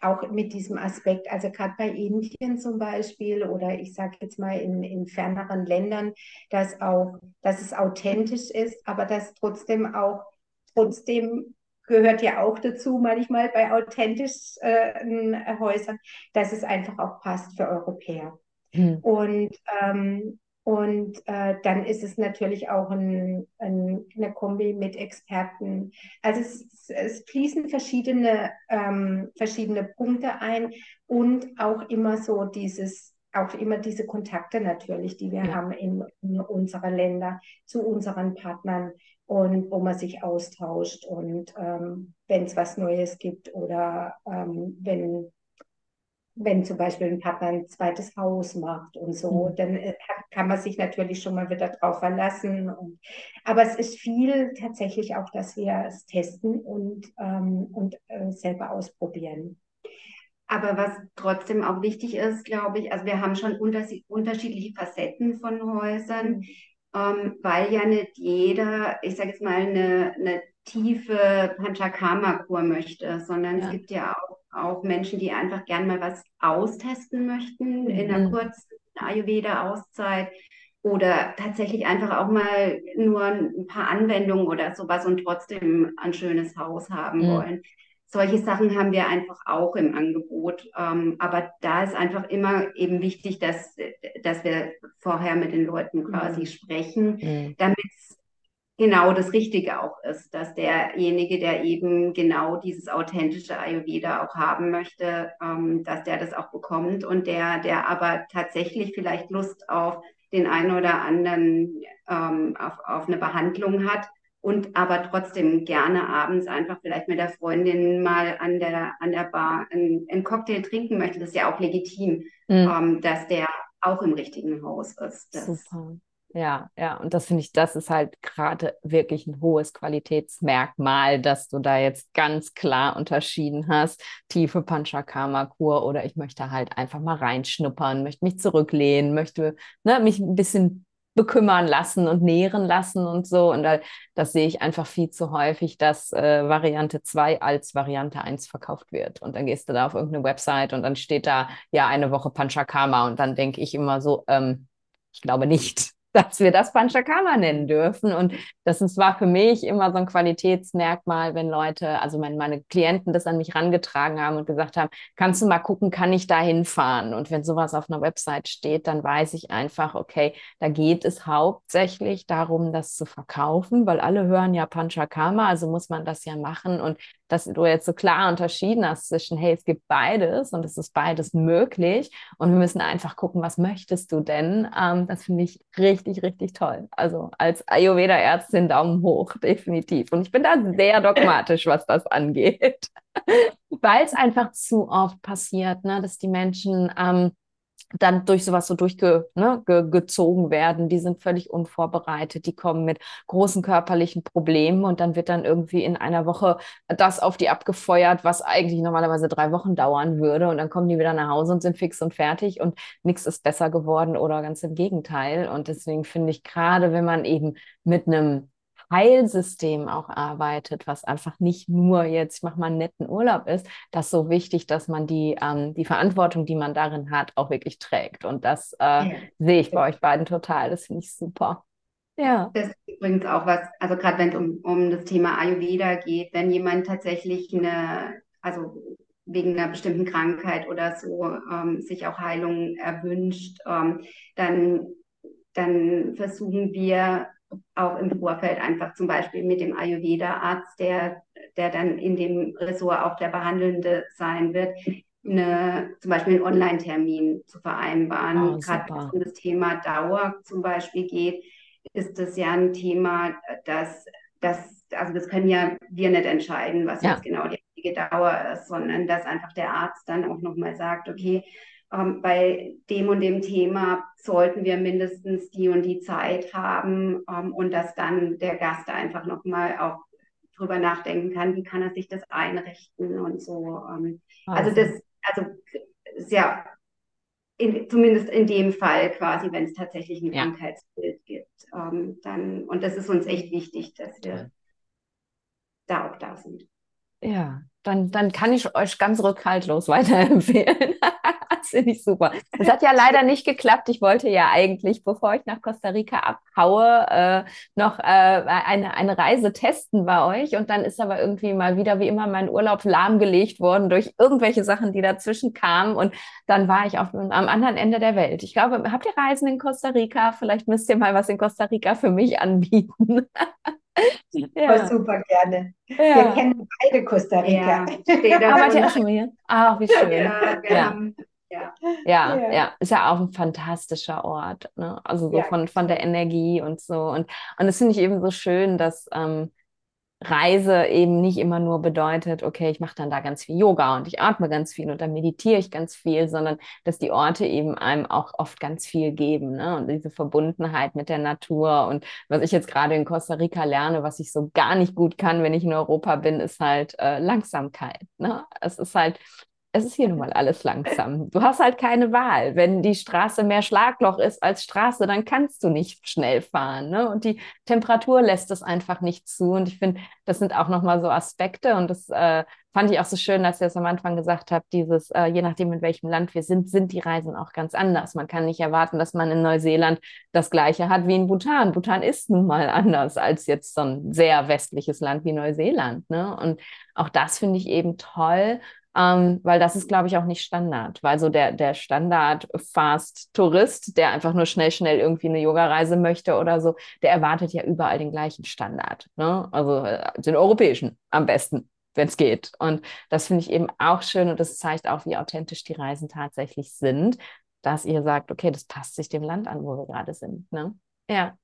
auch mit diesem Aspekt, also gerade bei Indien zum Beispiel oder ich sage jetzt mal in, in ferneren Ländern, dass auch, dass es authentisch ist, aber dass trotzdem auch, trotzdem gehört ja auch dazu manchmal bei authentischen äh, Häusern, dass es einfach auch passt für Europäer. Hm. Und ähm, und äh, dann ist es natürlich auch ein, ein, eine Kombi mit Experten. Also es, es fließen verschiedene, ähm, verschiedene Punkte ein und auch immer so dieses, auch immer diese Kontakte natürlich, die wir ja. haben in, in unsere Länder zu unseren Partnern und wo man sich austauscht und ähm, wenn es was Neues gibt oder ähm, wenn wenn zum Beispiel ein Partner ein zweites Haus macht und so, mhm. dann äh, kann man sich natürlich schon mal wieder drauf verlassen. Und, aber es ist viel tatsächlich auch, dass wir es testen und, ähm, und äh, selber ausprobieren. Aber was trotzdem auch wichtig ist, glaube ich, also wir haben schon unterschiedliche Facetten von Häusern, mhm. ähm, weil ja nicht jeder, ich sage jetzt mal, eine, eine tiefe Panchakarma-Kur möchte, sondern ja. es gibt ja auch auch Menschen, die einfach gern mal was austesten möchten mhm. in einer mhm. kurzen Ayurveda-Auszeit oder tatsächlich einfach auch mal nur ein paar Anwendungen oder sowas und trotzdem ein schönes Haus haben mhm. wollen. Solche Sachen haben wir einfach auch im Angebot. Ähm, aber da ist einfach immer eben wichtig, dass, dass wir vorher mit den Leuten quasi mhm. sprechen, mhm. damit es genau das Richtige auch ist, dass derjenige, der eben genau dieses authentische Ayurveda auch haben möchte, ähm, dass der das auch bekommt und der, der aber tatsächlich vielleicht Lust auf den einen oder anderen, ähm, auf, auf eine Behandlung hat und aber trotzdem gerne abends einfach vielleicht mit der Freundin mal an der, an der Bar einen, einen Cocktail trinken möchte. Das ist ja auch legitim, mhm. ähm, dass der auch im richtigen Haus ist. Das, Super. Ja, ja, und das finde ich, das ist halt gerade wirklich ein hohes Qualitätsmerkmal, dass du da jetzt ganz klar unterschieden hast, tiefe Panchakarma-Kur oder ich möchte halt einfach mal reinschnuppern, möchte mich zurücklehnen, möchte ne, mich ein bisschen bekümmern lassen und nähren lassen und so. Und da, das sehe ich einfach viel zu häufig, dass äh, Variante 2 als Variante 1 verkauft wird. Und dann gehst du da auf irgendeine Website und dann steht da ja eine Woche Panchakarma und dann denke ich immer so, ähm, ich glaube nicht dass wir das Panchakarma nennen dürfen. Und das ist, war für mich immer so ein Qualitätsmerkmal, wenn Leute, also meine, meine Klienten das an mich rangetragen haben und gesagt haben, kannst du mal gucken, kann ich da hinfahren? Und wenn sowas auf einer Website steht, dann weiß ich einfach, okay, da geht es hauptsächlich darum, das zu verkaufen, weil alle hören ja Panchakarma, also muss man das ja machen. Und dass du jetzt so klar unterschieden hast zwischen, hey, es gibt beides und es ist beides möglich und wir müssen einfach gucken, was möchtest du denn? Ähm, das finde ich richtig, richtig toll. Also als Ayurveda-Ärztin Daumen hoch, definitiv. Und ich bin da sehr dogmatisch, was das angeht, weil es einfach zu oft passiert, ne, dass die Menschen ähm, dann durch sowas so durchgezogen ne, werden. Die sind völlig unvorbereitet, die kommen mit großen körperlichen Problemen und dann wird dann irgendwie in einer Woche das auf die abgefeuert, was eigentlich normalerweise drei Wochen dauern würde. Und dann kommen die wieder nach Hause und sind fix und fertig und nichts ist besser geworden oder ganz im Gegenteil. Und deswegen finde ich gerade, wenn man eben mit einem Heilsystem auch arbeitet, was einfach nicht nur jetzt, ich mache mal einen netten Urlaub ist, das so wichtig, dass man die, ähm, die Verantwortung, die man darin hat, auch wirklich trägt. Und das äh, ja. sehe ich bei euch beiden total. Das finde ich super. Ja. Das ist übrigens auch was, also gerade wenn es um, um das Thema Ayurveda geht, wenn jemand tatsächlich eine, also wegen einer bestimmten Krankheit oder so ähm, sich auch Heilung erwünscht, ähm, dann, dann versuchen wir auch im Vorfeld einfach zum Beispiel mit dem Ayurveda-Arzt, der, der dann in dem Ressort auch der Behandelnde sein wird, eine, zum Beispiel einen Online-Termin zu vereinbaren. Oh, Gerade wenn es um das Thema Dauer zum Beispiel geht, ist das ja ein Thema, das, das, also das können ja wir nicht entscheiden, was ja. jetzt genau die richtige Dauer ist, sondern dass einfach der Arzt dann auch nochmal sagt, okay, ähm, bei dem und dem Thema sollten wir mindestens die und die Zeit haben ähm, und dass dann der Gast einfach nochmal auch drüber nachdenken kann, wie kann er sich das einrichten und so. Ähm, also, also das, also ja in, zumindest in dem Fall quasi, wenn es tatsächlich ein ja. Krankheitsbild gibt, ähm, dann, und das ist uns echt wichtig, dass wir da auch da sind. Ja, dann, dann kann ich euch ganz rückhaltlos weiterempfehlen. Das finde ich super. Es hat ja leider nicht geklappt. Ich wollte ja eigentlich, bevor ich nach Costa Rica abhaue, äh, noch äh, eine, eine Reise testen bei euch. Und dann ist aber irgendwie mal wieder wie immer mein Urlaub lahmgelegt worden durch irgendwelche Sachen, die dazwischen kamen. Und dann war ich auf, am anderen Ende der Welt. Ich glaube, habt ihr Reisen in Costa Rica? Vielleicht müsst ihr mal was in Costa Rica für mich anbieten. Ja. super gerne. Ja. Wir kennen beide Costa Rica. Ja, Arbeitet ihr auch schon hier? Ach, wie schön. Ja, ja. Ja. Ja, ja, ja, ist ja auch ein fantastischer Ort. Ne? Also so ja, von, von der Energie und so. Und, und das finde ich eben so schön, dass ähm, Reise eben nicht immer nur bedeutet, okay, ich mache dann da ganz viel Yoga und ich atme ganz viel und dann meditiere ich ganz viel, sondern dass die Orte eben einem auch oft ganz viel geben. Ne? Und diese Verbundenheit mit der Natur. Und was ich jetzt gerade in Costa Rica lerne, was ich so gar nicht gut kann, wenn ich in Europa bin, ist halt äh, Langsamkeit. Ne? Es ist halt es ist hier nun mal alles langsam. Du hast halt keine Wahl. Wenn die Straße mehr Schlagloch ist als Straße, dann kannst du nicht schnell fahren. Ne? Und die Temperatur lässt es einfach nicht zu. Und ich finde, das sind auch nochmal so Aspekte. Und das äh, fand ich auch so schön, dass ihr es am Anfang gesagt habt, dieses, äh, je nachdem, in welchem Land wir sind, sind die Reisen auch ganz anders. Man kann nicht erwarten, dass man in Neuseeland das Gleiche hat wie in Bhutan. Bhutan ist nun mal anders als jetzt so ein sehr westliches Land wie Neuseeland. Ne? Und auch das finde ich eben toll. Ähm, weil das ist, glaube ich, auch nicht Standard. Weil so der, der Standard-Fast-Tourist, der einfach nur schnell, schnell irgendwie eine Yoga-Reise möchte oder so, der erwartet ja überall den gleichen Standard. Ne? Also äh, den europäischen am besten, wenn es geht. Und das finde ich eben auch schön und das zeigt auch, wie authentisch die Reisen tatsächlich sind, dass ihr sagt, okay, das passt sich dem Land an, wo wir gerade sind. Ne? Ja.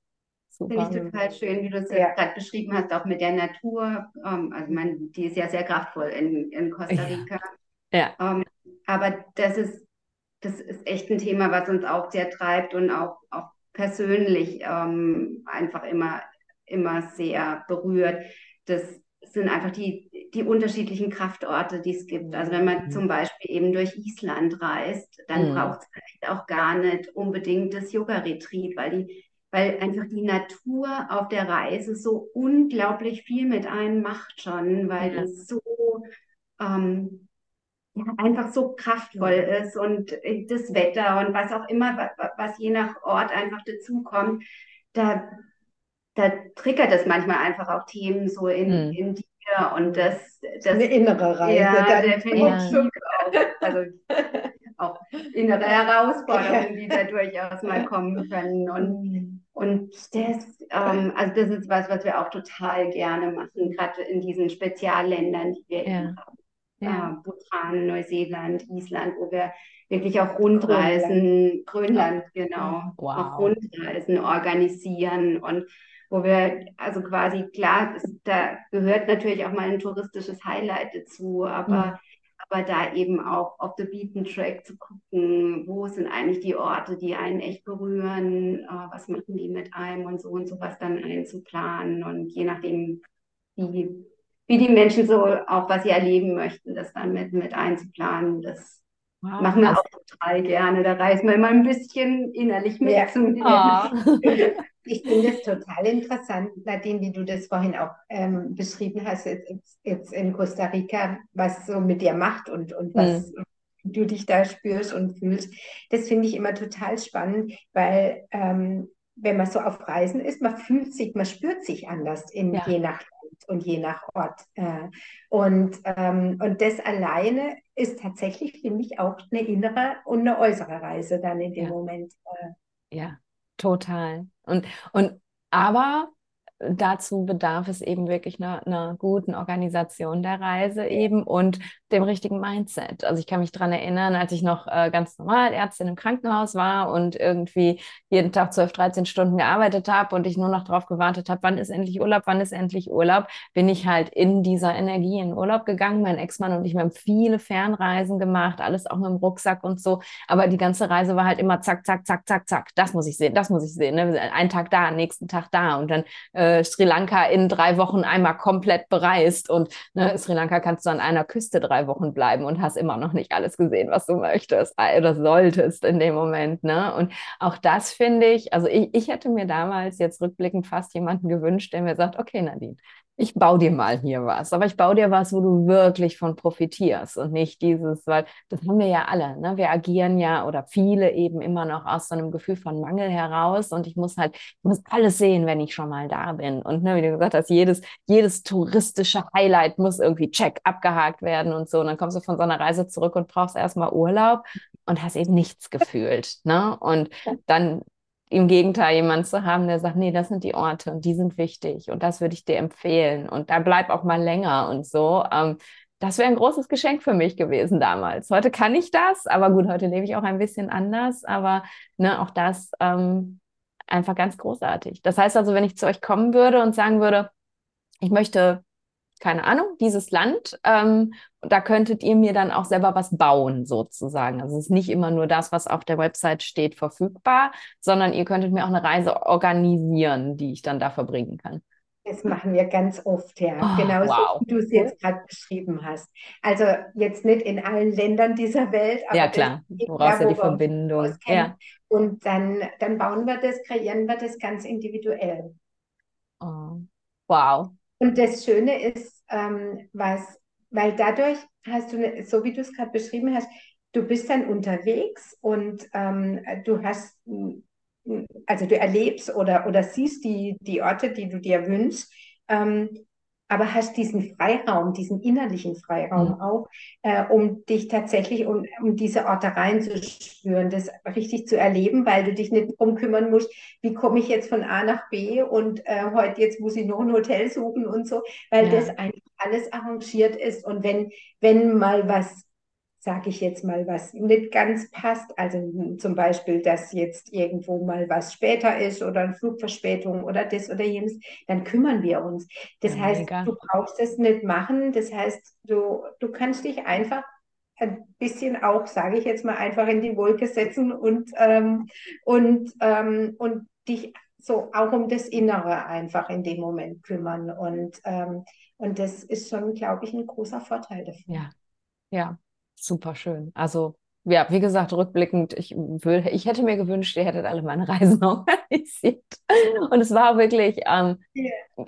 Finde ich total schön, wie du es ja. gerade beschrieben hast, auch mit der Natur. Ähm, also man, die ist ja sehr kraftvoll in, in Costa Rica. Ja. ja. Ähm, aber das ist, das ist echt ein Thema, was uns auch sehr treibt und auch, auch persönlich ähm, einfach immer, immer sehr berührt. Das sind einfach die, die unterschiedlichen Kraftorte, die es gibt. Also wenn man mhm. zum Beispiel eben durch Island reist, dann mhm. braucht es vielleicht auch gar nicht unbedingt das Yoga-Retreat, weil die weil einfach die Natur auf der Reise so unglaublich viel mit einem macht schon, weil ja. es so ähm, ja, einfach so kraftvoll ist und äh, das Wetter und was auch immer, was, je nach Ort einfach dazukommt, da, da triggert es manchmal einfach auch Themen so in, mhm. in dir und das, das eine innere Reise. Ja, definitiv. Ja. Auch, also auch innere Herausforderungen, die da durchaus mal kommen können und mhm. Und das, ähm, also das ist was, was wir auch total gerne machen, gerade in diesen Spezialländern, die wir ja. eben haben. Ja. Äh, Bhutan, Neuseeland, Island, wo wir wirklich auch Rundreisen, Grönland, Grönland genau, wow. auch Rundreisen organisieren und wo wir, also quasi klar, ist, da gehört natürlich auch mal ein touristisches Highlight dazu, aber aber da eben auch auf the beaten track zu gucken, wo sind eigentlich die Orte, die einen echt berühren, äh, was machen die mit einem und so und so was dann einzuplanen und je nachdem, wie, wie die Menschen so auch was sie erleben möchten, das dann mit, mit einzuplanen, das wow, machen wir auch total gerne. Da reisen wir immer ein bisschen innerlich mit ja. zum oh. Ich finde es total interessant, Nadine, wie du das vorhin auch ähm, beschrieben hast, jetzt, jetzt, in Costa Rica, was so mit dir macht und, und was mhm. du dich da spürst und fühlst. Das finde ich immer total spannend, weil ähm, wenn man so auf Reisen ist, man fühlt sich, man spürt sich anders in, ja. je nach Land und je nach Ort. Äh, und, ähm, und das alleine ist tatsächlich, finde ich, auch eine innere und eine äußere Reise dann in dem ja. Moment. Äh. Ja, total. Und, und aber dazu bedarf es eben wirklich einer, einer, guten Organisation der Reise eben und dem richtigen Mindset. Also ich kann mich daran erinnern, als ich noch äh, ganz normal Ärztin im Krankenhaus war und irgendwie jeden Tag 12, 13 Stunden gearbeitet habe und ich nur noch darauf gewartet habe, wann ist endlich Urlaub, wann ist endlich Urlaub, bin ich halt in dieser Energie in Urlaub gegangen. Mein Ex-Mann und ich, wir haben viele Fernreisen gemacht, alles auch mit dem Rucksack und so. Aber die ganze Reise war halt immer zack, zack, zack, zack, zack. Das muss ich sehen, das muss ich sehen. Ne? Ein Tag da, nächsten Tag da und dann äh, Sri Lanka in drei Wochen einmal komplett bereist und ne, Sri Lanka kannst du an einer Küste drei Wochen bleiben und hast immer noch nicht alles gesehen, was du möchtest äh, oder solltest in dem Moment. Ne? Und auch das finde ich, also ich, ich hätte mir damals jetzt rückblickend fast jemanden gewünscht, der mir sagt, okay, Nadine, ich baue dir mal hier was, aber ich baue dir was, wo du wirklich von profitierst und nicht dieses, weil das haben wir ja alle, ne? Wir agieren ja oder viele eben immer noch aus so einem Gefühl von Mangel heraus und ich muss halt, ich muss alles sehen, wenn ich schon mal da bin. Und ne, wie du gesagt hast, jedes, jedes touristische Highlight muss irgendwie check abgehakt werden und so. Und dann kommst du von so einer Reise zurück und brauchst erstmal Urlaub und hast eben nichts gefühlt. Ne? Und dann im Gegenteil jemand zu haben, der sagt, nee, das sind die Orte und die sind wichtig und das würde ich dir empfehlen und da bleib auch mal länger und so. Ähm, das wäre ein großes Geschenk für mich gewesen damals. Heute kann ich das, aber gut, heute lebe ich auch ein bisschen anders, aber ne, auch das ähm, einfach ganz großartig. Das heißt also, wenn ich zu euch kommen würde und sagen würde, ich möchte keine Ahnung, dieses Land. Ähm, da könntet ihr mir dann auch selber was bauen, sozusagen. Also es ist nicht immer nur das, was auf der Website steht, verfügbar, sondern ihr könntet mir auch eine Reise organisieren, die ich dann da verbringen kann. Das machen wir ganz oft, ja. Oh, Genauso wow. wie du es jetzt gerade beschrieben hast. Also jetzt nicht in allen Ländern dieser Welt, aber ja klar, woraus ja die Verbindung. Ja. Und dann, dann bauen wir das, kreieren wir das ganz individuell. Oh, wow. Und das Schöne ist, ähm, was, weil dadurch hast du, ne, so wie du es gerade beschrieben hast, du bist dann unterwegs und ähm, du hast, also du erlebst oder, oder siehst die, die Orte, die du dir wünschst. Ähm, aber hast diesen Freiraum, diesen innerlichen Freiraum mhm. auch, äh, um dich tatsächlich um, um diese Orte reinzuspüren, das richtig zu erleben, weil du dich nicht drum kümmern musst, wie komme ich jetzt von A nach B und äh, heute jetzt muss ich noch ein Hotel suchen und so, weil ja. das eigentlich alles arrangiert ist und wenn, wenn mal was sage ich jetzt mal, was nicht ganz passt. Also zum Beispiel, dass jetzt irgendwo mal was später ist oder eine Flugverspätung oder das oder jenes, dann kümmern wir uns. Das ja, heißt, mega. du brauchst es nicht machen. Das heißt, du, du kannst dich einfach ein bisschen auch, sage ich jetzt mal, einfach in die Wolke setzen und, ähm, und, ähm, und dich so auch um das Innere einfach in dem Moment kümmern. Und, ähm, und das ist schon, glaube ich, ein großer Vorteil dafür. Ja, ja, super schön. Also ja, wie gesagt, rückblickend, ich, will, ich hätte mir gewünscht, ihr hättet alle meine Reisen organisiert. Und es war wirklich, ähm,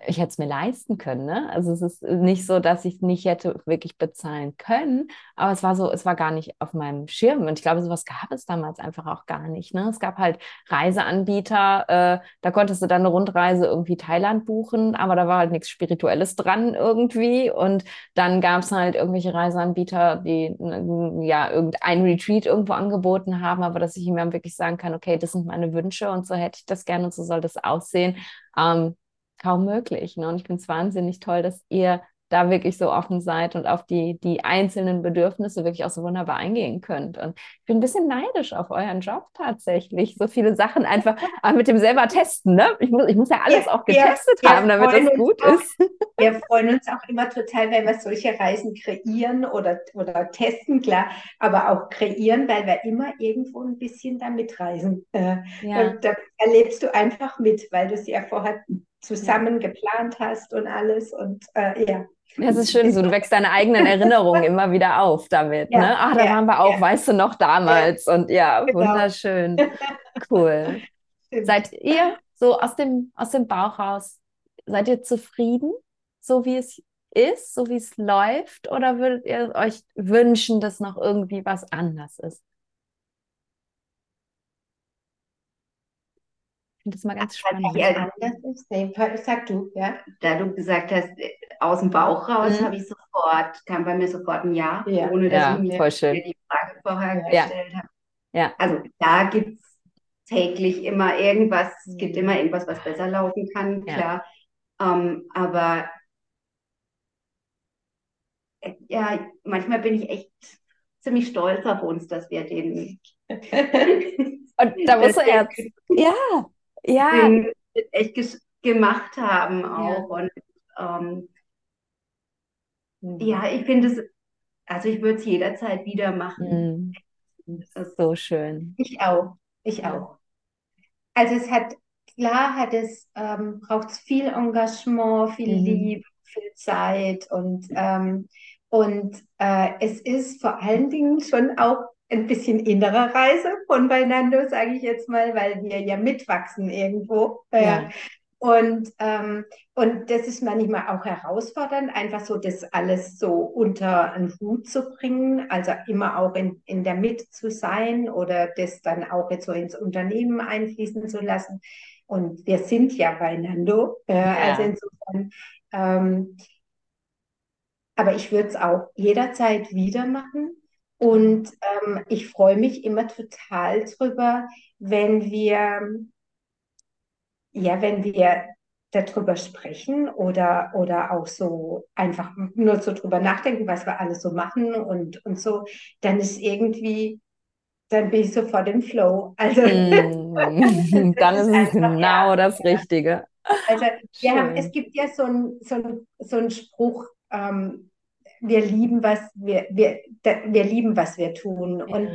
ich hätte es mir leisten können. Ne? Also es ist nicht so, dass ich es nicht hätte wirklich bezahlen können, aber es war so, es war gar nicht auf meinem Schirm. Und ich glaube, sowas gab es damals einfach auch gar nicht. Ne? Es gab halt Reiseanbieter, äh, da konntest du dann eine Rundreise irgendwie Thailand buchen, aber da war halt nichts Spirituelles dran irgendwie. Und dann gab es halt irgendwelche Reiseanbieter, die ja irgendein Retreat Retreat irgendwo angeboten haben, aber dass ich dann wirklich sagen kann, okay, das sind meine Wünsche und so hätte ich das gerne und so soll das aussehen, ähm, kaum möglich. Ne? Und ich finde es wahnsinnig toll, dass ihr da wirklich so offen seid und auf die, die einzelnen Bedürfnisse wirklich auch so wunderbar eingehen könnt. Und ich bin ein bisschen neidisch auf euren Job tatsächlich. So viele Sachen einfach mit dem selber testen. Ne? Ich, muss, ich muss ja alles ja, auch getestet wir, haben, damit es gut auch, ist. Wir freuen uns auch immer total, wenn wir solche Reisen kreieren oder, oder testen, klar, aber auch kreieren, weil wir immer irgendwo ein bisschen damit reisen. Äh, ja. Da erlebst du einfach mit, weil du es ja vorher zusammen geplant hast und alles. Und äh, ja. Das ist schön, so du wächst deine eigenen Erinnerungen immer wieder auf damit. Ja, ne? Ach, da ja, waren wir auch, ja. weißt du noch damals. Und ja, genau. wunderschön. Cool. seid ihr so aus dem, aus dem Bauch raus, seid ihr zufrieden, so wie es ist, so wie es läuft? Oder würdet ihr euch wünschen, dass noch irgendwie was anders ist? Finde das mal ganz spannend. anders sag du, ja. Da du gesagt hast, aus dem Bauch raus, mhm. habe ich sofort, kam bei mir sofort ein Ja, ja. ohne dass ja, ich mir schön. die Frage vorher ja. gestellt habe. Ja. Also da gibt es täglich immer irgendwas, es gibt immer irgendwas, was besser laufen kann, klar. Ähm, aber äh, ja, manchmal bin ich echt ziemlich stolz auf uns, dass wir den. Und da muss er jetzt. Ja, ja. echt gemacht haben auch. Ja. Und ähm, mhm. ja, ich finde es, also ich würde es jederzeit wieder machen. Mhm. Das ist so schön. Ich auch. Ich auch. Also es hat, klar hat es, ähm, braucht es viel Engagement, viel mhm. Liebe, viel Zeit und, ähm, und äh, es ist vor allen Dingen schon auch ein bisschen innere Reise von Beinando, sage ich jetzt mal, weil wir ja mitwachsen irgendwo. Ja. Und, ähm, und das ist manchmal auch herausfordernd, einfach so das alles so unter einen Hut zu bringen, also immer auch in, in der Mitte zu sein oder das dann auch jetzt so ins Unternehmen einfließen zu lassen. Und wir sind ja bei Nando, äh, ja. also insofern. Ähm, aber ich würde es auch jederzeit wieder machen. Und ähm, ich freue mich immer total drüber, wenn wir, ja, wenn wir darüber sprechen oder, oder auch so einfach nur so drüber nachdenken, was wir alles so machen und, und so, dann ist irgendwie, dann bin ich sofort im Flow. Also mm, dann ist es genau das Richtige. Also wir haben, es gibt ja so einen so so ein Spruch, ähm, wir lieben, was wir, wir, wir lieben, was wir tun. Ja. Und,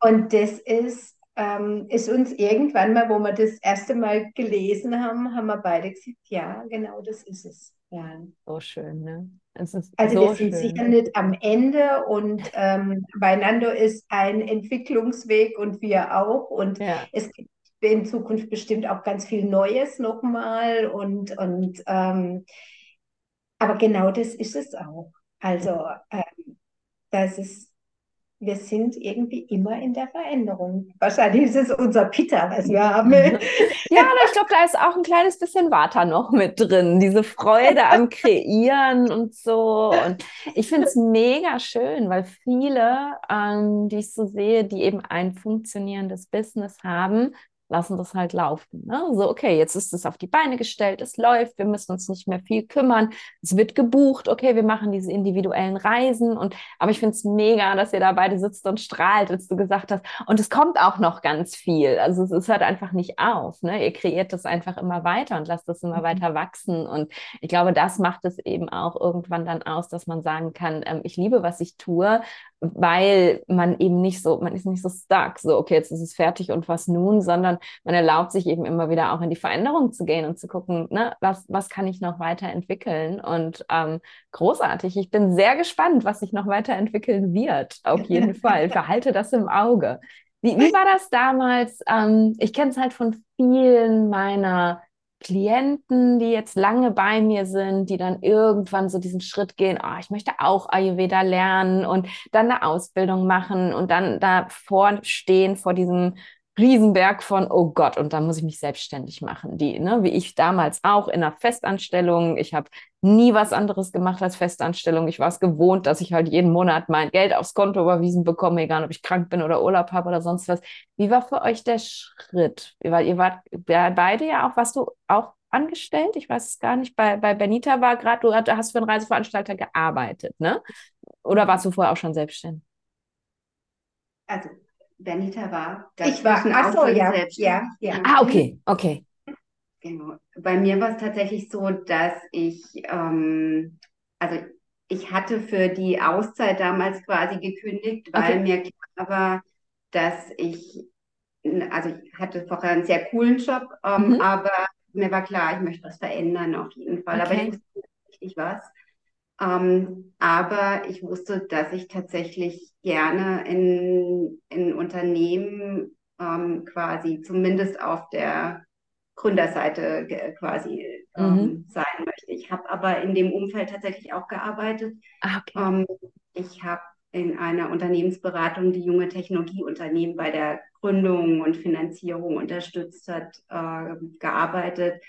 und das ist, ähm, ist uns irgendwann mal, wo wir das erste Mal gelesen haben, haben wir beide gesagt, ja, genau das ist es. Ja. So schön, ne? also so wir sind schön. sicher nicht am Ende und ähm, beieinander ist ein Entwicklungsweg und wir auch. Und ja. es gibt in Zukunft bestimmt auch ganz viel Neues nochmal. Und, und ähm, aber genau das ist es auch. Also, ähm, das ist, wir sind irgendwie immer in der Veränderung. Wahrscheinlich ist es unser Pitter, was wir haben. ja, aber ich glaube, da ist auch ein kleines bisschen Water noch mit drin. Diese Freude am Kreieren und so. Und ich finde es mega schön, weil viele, ähm, die ich so sehe, die eben ein funktionierendes Business haben, lassen das halt laufen. Ne? So, okay, jetzt ist es auf die Beine gestellt, es läuft, wir müssen uns nicht mehr viel kümmern, es wird gebucht, okay, wir machen diese individuellen Reisen und aber ich finde es mega, dass ihr da beide sitzt und strahlt, als du gesagt hast. Und es kommt auch noch ganz viel. Also es, es hört einfach nicht auf. Ne? Ihr kreiert das einfach immer weiter und lasst das immer mhm. weiter wachsen. Und ich glaube, das macht es eben auch irgendwann dann aus, dass man sagen kann, ähm, ich liebe, was ich tue, weil man eben nicht so, man ist nicht so stuck, so, okay, jetzt ist es fertig und was nun, sondern man erlaubt sich eben immer wieder auch in die Veränderung zu gehen und zu gucken, ne, was, was kann ich noch weiterentwickeln und ähm, großartig. Ich bin sehr gespannt, was sich noch weiterentwickeln wird, auf jeden Fall. Verhalte das im Auge. Wie, wie war das damals? Ähm, ich kenne es halt von vielen meiner Klienten, die jetzt lange bei mir sind, die dann irgendwann so diesen Schritt gehen, oh, ich möchte auch Ayurveda lernen und dann eine Ausbildung machen und dann davor stehen vor diesem Riesenberg von, oh Gott, und da muss ich mich selbstständig machen. Die, ne, wie ich damals auch in einer Festanstellung. Ich habe nie was anderes gemacht als Festanstellung. Ich war es gewohnt, dass ich halt jeden Monat mein Geld aufs Konto überwiesen bekomme, egal ob ich krank bin oder Urlaub habe oder sonst was. Wie war für euch der Schritt? Weil ihr wart beide ja auch, warst du auch angestellt? Ich weiß es gar nicht. Bei, bei Benita war gerade, du hast für einen Reiseveranstalter gearbeitet, ne? Oder warst du vorher auch schon selbstständig? Also, Benita war. Ich war, ach so, ja, ja, ja. Ah, okay, okay. Genau. Bei mir war es tatsächlich so, dass ich, ähm, also ich hatte für die Auszeit damals quasi gekündigt, weil okay. mir klar war, dass ich, also ich hatte vorher einen sehr coolen Job, ähm, mhm. aber mir war klar, ich möchte was verändern auf jeden Fall. Okay. Aber ich wusste nicht richtig was. Ähm, aber ich wusste, dass ich tatsächlich gerne in, in Unternehmen ähm, quasi zumindest auf der Gründerseite quasi ähm, mhm. sein möchte. Ich habe aber in dem Umfeld tatsächlich auch gearbeitet. Ah, okay. Ähm, ich habe in einer Unternehmensberatung, die junge Technologieunternehmen bei der Gründung und Finanzierung unterstützt hat, äh, gearbeitet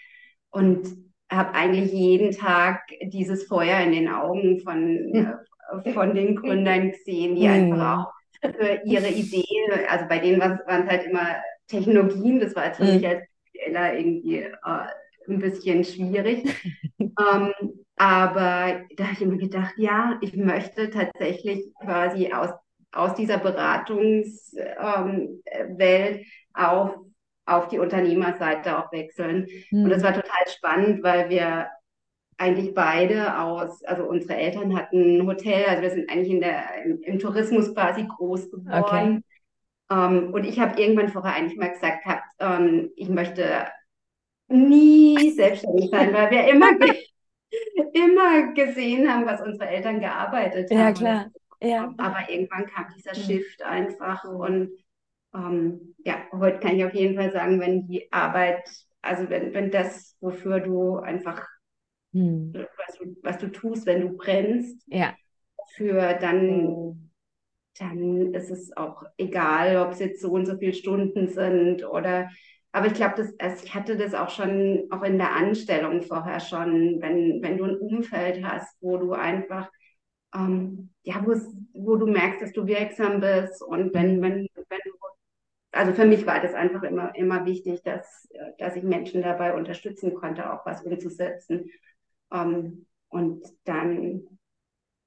und habe eigentlich jeden Tag dieses Feuer in den Augen von, äh, von den Gründern gesehen, die mhm. einfach auch für ihre Ideen, also bei denen waren es halt immer Technologien, das war jetzt für mhm. mich als BWLer irgendwie äh, ein bisschen schwierig. ähm, aber da habe ich immer gedacht, ja, ich möchte tatsächlich quasi aus, aus dieser Beratungswelt ähm, auf, auf die Unternehmerseite auch wechseln. Mhm. Und das war total spannend, weil wir eigentlich beide aus, also unsere Eltern hatten ein Hotel, also wir sind eigentlich in der, im, im Tourismus quasi groß geworden. Okay. Um, ähm, und ich habe irgendwann vorher eigentlich mal gesagt, gehabt, um, ähm, ich möchte nie selbstständig sein, weil wir immer, immer gesehen haben, was unsere Eltern gearbeitet haben. Ja, klar. Ja. Aber irgendwann kam dieser Shift einfach und um, ja, heute kann ich auf jeden Fall sagen, wenn die Arbeit, also wenn, wenn das, wofür du einfach, hm. was, du, was du tust, wenn du brennst, ja. für dann dann ist es auch egal, ob es jetzt so und so viele Stunden sind oder aber ich glaube, also ich hatte das auch schon, auch in der Anstellung vorher schon, wenn, wenn du ein Umfeld hast, wo du einfach, ähm, ja, wo du merkst, dass du wirksam bist und wenn, wenn, wenn du, also für mich war das einfach immer, immer wichtig, dass, dass ich Menschen dabei unterstützen konnte, auch was umzusetzen. Ähm, und dann,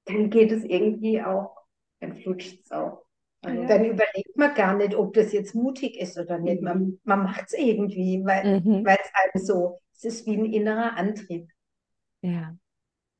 dann geht es irgendwie auch dann flutscht es auch. Also dann überlegt man gar nicht, ob das jetzt mutig ist oder nicht. Man, mhm. man macht es irgendwie, weil mhm. es einem so, es ist wie ein innerer Antrieb. Ja.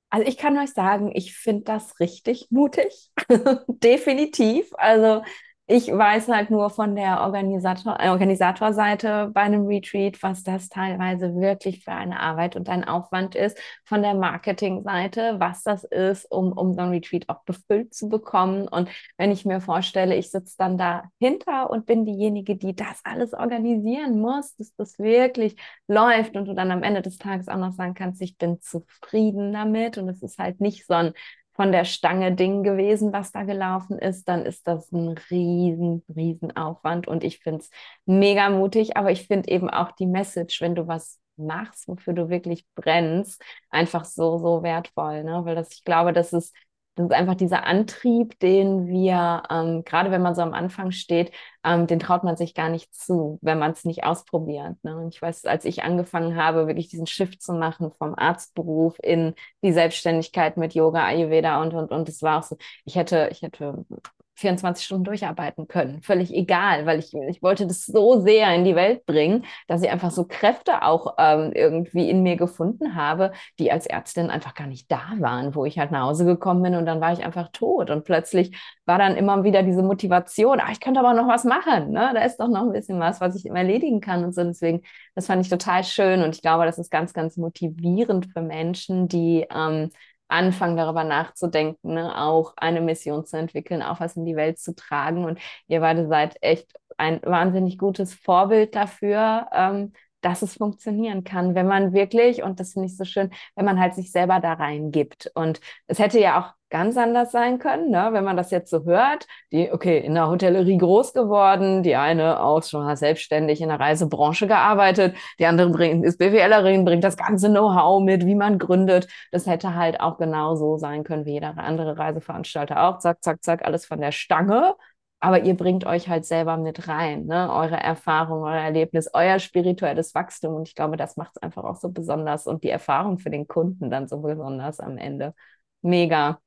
Also ich kann euch sagen, ich finde das richtig mutig. Definitiv. Also ich weiß halt nur von der Organisator, äh, Organisatorseite bei einem Retreat, was das teilweise wirklich für eine Arbeit und ein Aufwand ist. Von der Marketingseite, was das ist, um, um so ein Retreat auch befüllt zu bekommen. Und wenn ich mir vorstelle, ich sitze dann dahinter und bin diejenige, die das alles organisieren muss, dass das wirklich läuft und du dann am Ende des Tages auch noch sagen kannst, ich bin zufrieden damit. Und es ist halt nicht so ein von der Stange Ding gewesen, was da gelaufen ist, dann ist das ein riesen, riesen Aufwand und ich finde es mega mutig, aber ich finde eben auch die Message, wenn du was machst, wofür du wirklich brennst, einfach so, so wertvoll, ne? weil das, ich glaube, das ist das ist einfach dieser Antrieb, den wir, ähm, gerade wenn man so am Anfang steht, ähm, den traut man sich gar nicht zu, wenn man es nicht ausprobiert. Ne? Und ich weiß, als ich angefangen habe, wirklich diesen Shift zu machen vom Arztberuf in die Selbstständigkeit mit Yoga, Ayurveda und, und, und, es war auch so, ich hätte, ich hätte 24 Stunden durcharbeiten können. Völlig egal, weil ich, ich wollte das so sehr in die Welt bringen, dass ich einfach so Kräfte auch ähm, irgendwie in mir gefunden habe, die als Ärztin einfach gar nicht da waren, wo ich halt nach Hause gekommen bin und dann war ich einfach tot. Und plötzlich war dann immer wieder diese Motivation, ah, ich könnte aber noch was machen. Ne? Da ist doch noch ein bisschen was, was ich erledigen kann und so. Deswegen, das fand ich total schön und ich glaube, das ist ganz, ganz motivierend für Menschen, die ähm, anfangen, darüber nachzudenken, ne? auch eine Mission zu entwickeln, auch was in die Welt zu tragen. Und ihr beide seid echt ein wahnsinnig gutes Vorbild dafür, ähm, dass es funktionieren kann, wenn man wirklich, und das finde ich so schön, wenn man halt sich selber da reingibt. Und es hätte ja auch ganz anders sein können, ne? wenn man das jetzt so hört. Die, okay, in der Hotellerie groß geworden, die eine auch schon selbstständig in der Reisebranche gearbeitet, die andere bringt, ist BWLerin, bringt das ganze Know-how mit, wie man gründet. Das hätte halt auch genau so sein können wie jeder andere Reiseveranstalter auch. Zack, zack, zack, alles von der Stange. aber ihr bringt euch halt selber mit rein, ne? eure Erfahrung, euer Erlebnis, euer spirituelles Wachstum. Und ich glaube, das macht es einfach auch so besonders und die Erfahrung für den Kunden dann so besonders am Ende. Mega.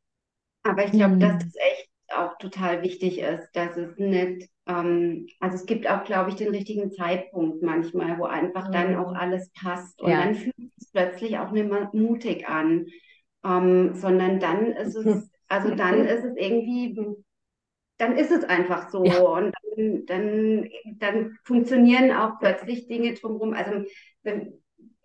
Aber ich glaube, mhm. dass das echt auch total wichtig ist, dass es nicht, ähm, also es gibt auch, glaube ich, den richtigen Zeitpunkt manchmal, wo einfach mhm. dann auch alles passt. Und ja. dann fühlt es plötzlich auch nicht mehr mutig an, ähm, sondern dann ist es, also dann ist es irgendwie dann ist es einfach so. Ja. Und dann, dann, dann, funktionieren auch plötzlich Dinge drumherum. Also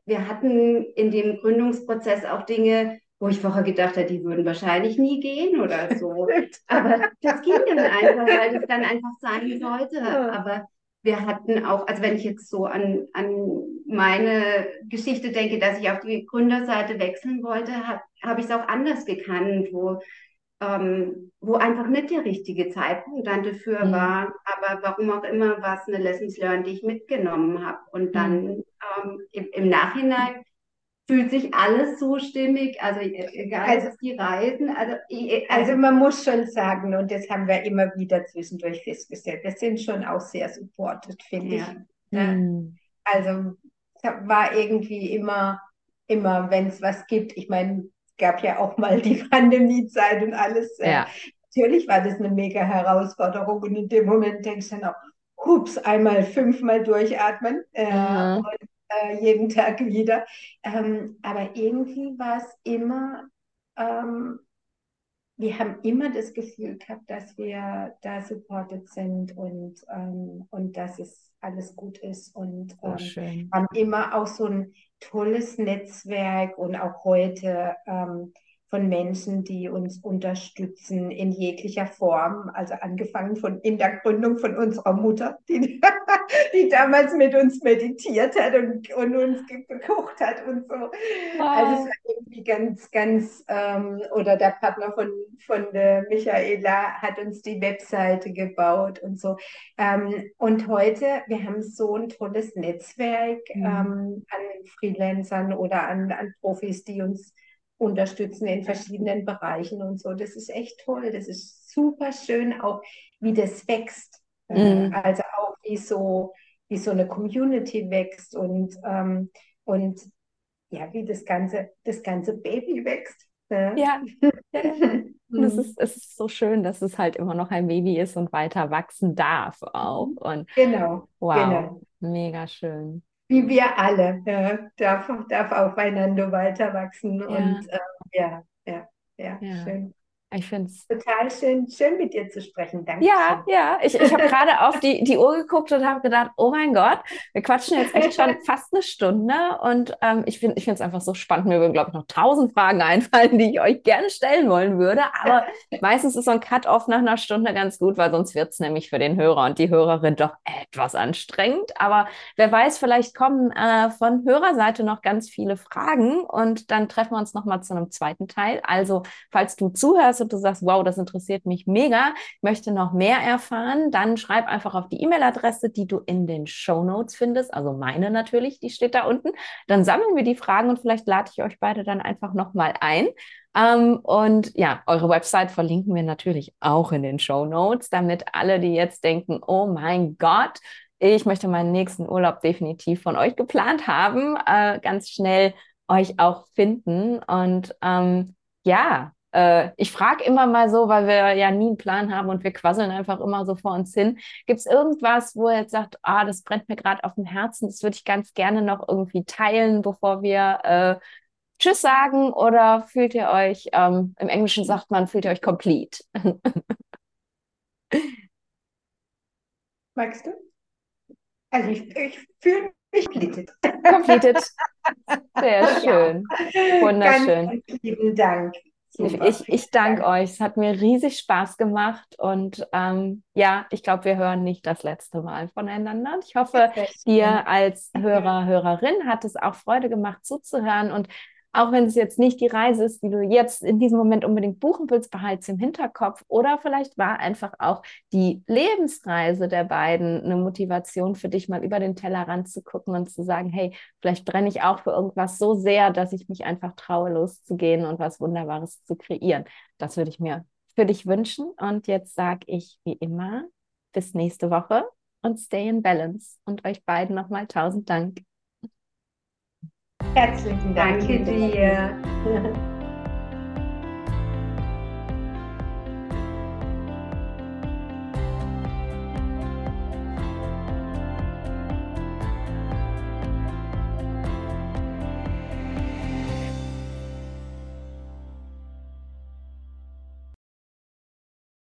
wir hatten in dem Gründungsprozess auch Dinge, wo ich vorher gedacht habe, die würden wahrscheinlich nie gehen oder so. Aber das ging dann einfach, weil das dann einfach sein sollte. Aber wir hatten auch, also wenn ich jetzt so an, an meine Geschichte denke, dass ich auf die Gründerseite wechseln wollte, habe hab ich es auch anders gekannt, wo ähm, wo einfach nicht der richtige Zeitpunkt dann dafür mhm. war. Aber warum auch immer war es eine Lessons Learned, die ich mitgenommen habe. Und dann mhm. ähm, im, im, Nachhinein fühlt sich alles so stimmig, also e, egal, also, die Reisen. Also, also man muss schon sagen, und das haben wir immer wieder zwischendurch festgestellt, wir sind schon auch sehr supported, finde ja. ich. Mhm. Also war irgendwie immer, immer, wenn es was gibt, ich meine, gab ja auch mal die Pandemiezeit und alles. Äh, ja. Natürlich war das eine mega Herausforderung und in dem Moment denkst du dann auch, hups, einmal fünfmal durchatmen mhm. und äh, jeden Tag wieder. Ähm, aber irgendwie war es immer, ähm, wir haben immer das Gefühl gehabt, dass wir da supported sind und, ähm, und dass es alles gut ist und oh, haben immer auch so ein tolles Netzwerk und auch heute ähm, von Menschen, die uns unterstützen in jeglicher Form. Also angefangen von in der Gründung von unserer Mutter, die, die damals mit uns meditiert hat und, und uns gekocht hat und so. Wow. Also es war irgendwie ganz, ganz, ähm, oder der Partner von, von der Michaela hat uns die Webseite gebaut und so. Ähm, und heute, wir haben so ein tolles Netzwerk mhm. ähm, an Freelancern oder an, an Profis, die uns unterstützen in verschiedenen Bereichen und so. Das ist echt toll. Das ist super schön, auch wie das wächst. Mhm. Also auch wie so, wie so eine Community wächst und, ähm, und ja, wie das ganze, das ganze Baby wächst. Ja. ja. Und es ist, es ist so schön, dass es halt immer noch ein Baby ist und weiter wachsen darf auch. Und genau. Wow. Genau. Mega schön wie wir alle, ja, darf, darf aufeinander weiter wachsen. Ja. Und äh, ja, ja, ja, ja, schön. Ich finde es total schön, schön mit dir zu sprechen. Danke. Ja, ja. Ich, ich habe gerade auf die, die Uhr geguckt und habe gedacht, oh mein Gott, wir quatschen jetzt echt schon fast eine Stunde. Und ähm, ich finde es einfach so spannend. Mir würden, glaube ich, noch tausend Fragen einfallen, die ich euch gerne stellen wollen würde. Aber meistens ist so ein Cut-off nach einer Stunde ganz gut, weil sonst wird es nämlich für den Hörer und die Hörerin doch etwas anstrengend. Aber wer weiß, vielleicht kommen äh, von Hörerseite noch ganz viele Fragen und dann treffen wir uns nochmal zu einem zweiten Teil. Also, falls du zuhörst, und du sagst, wow, das interessiert mich mega, möchte noch mehr erfahren, dann schreib einfach auf die E-Mail-Adresse, die du in den Show Notes findest, also meine natürlich, die steht da unten. Dann sammeln wir die Fragen und vielleicht lade ich euch beide dann einfach nochmal ein. Ähm, und ja, eure Website verlinken wir natürlich auch in den Show Notes, damit alle, die jetzt denken, oh mein Gott, ich möchte meinen nächsten Urlaub definitiv von euch geplant haben, äh, ganz schnell euch auch finden. Und ähm, ja, äh, ich frage immer mal so, weil wir ja nie einen Plan haben und wir quasseln einfach immer so vor uns hin. Gibt es irgendwas, wo ihr jetzt sagt, ah, das brennt mir gerade auf dem Herzen, das würde ich ganz gerne noch irgendwie teilen, bevor wir äh, Tschüss sagen? Oder fühlt ihr euch, ähm, im Englischen sagt man, fühlt ihr euch complete? Magst du? Also ich, ich fühle mich completed. Completed. Sehr schön. Wunderschön. Ganz lieben Dank. Ich, ich danke euch. Es hat mir riesig Spaß gemacht. Und ähm, ja, ich glaube, wir hören nicht das letzte Mal voneinander. Ich hoffe, dir als Hörer, Hörerin hat es auch Freude gemacht zuzuhören. Und auch wenn es jetzt nicht die Reise ist, die du jetzt in diesem Moment unbedingt buchen willst, behalte es im Hinterkopf. Oder vielleicht war einfach auch die Lebensreise der beiden eine Motivation für dich, mal über den Tellerrand zu gucken und zu sagen, hey, vielleicht brenne ich auch für irgendwas so sehr, dass ich mich einfach traue, loszugehen und was Wunderbares zu kreieren. Das würde ich mir für dich wünschen. Und jetzt sage ich wie immer, bis nächste Woche und stay in balance. Und euch beiden nochmal tausend Dank. Herzlichen Dank. Danke dir.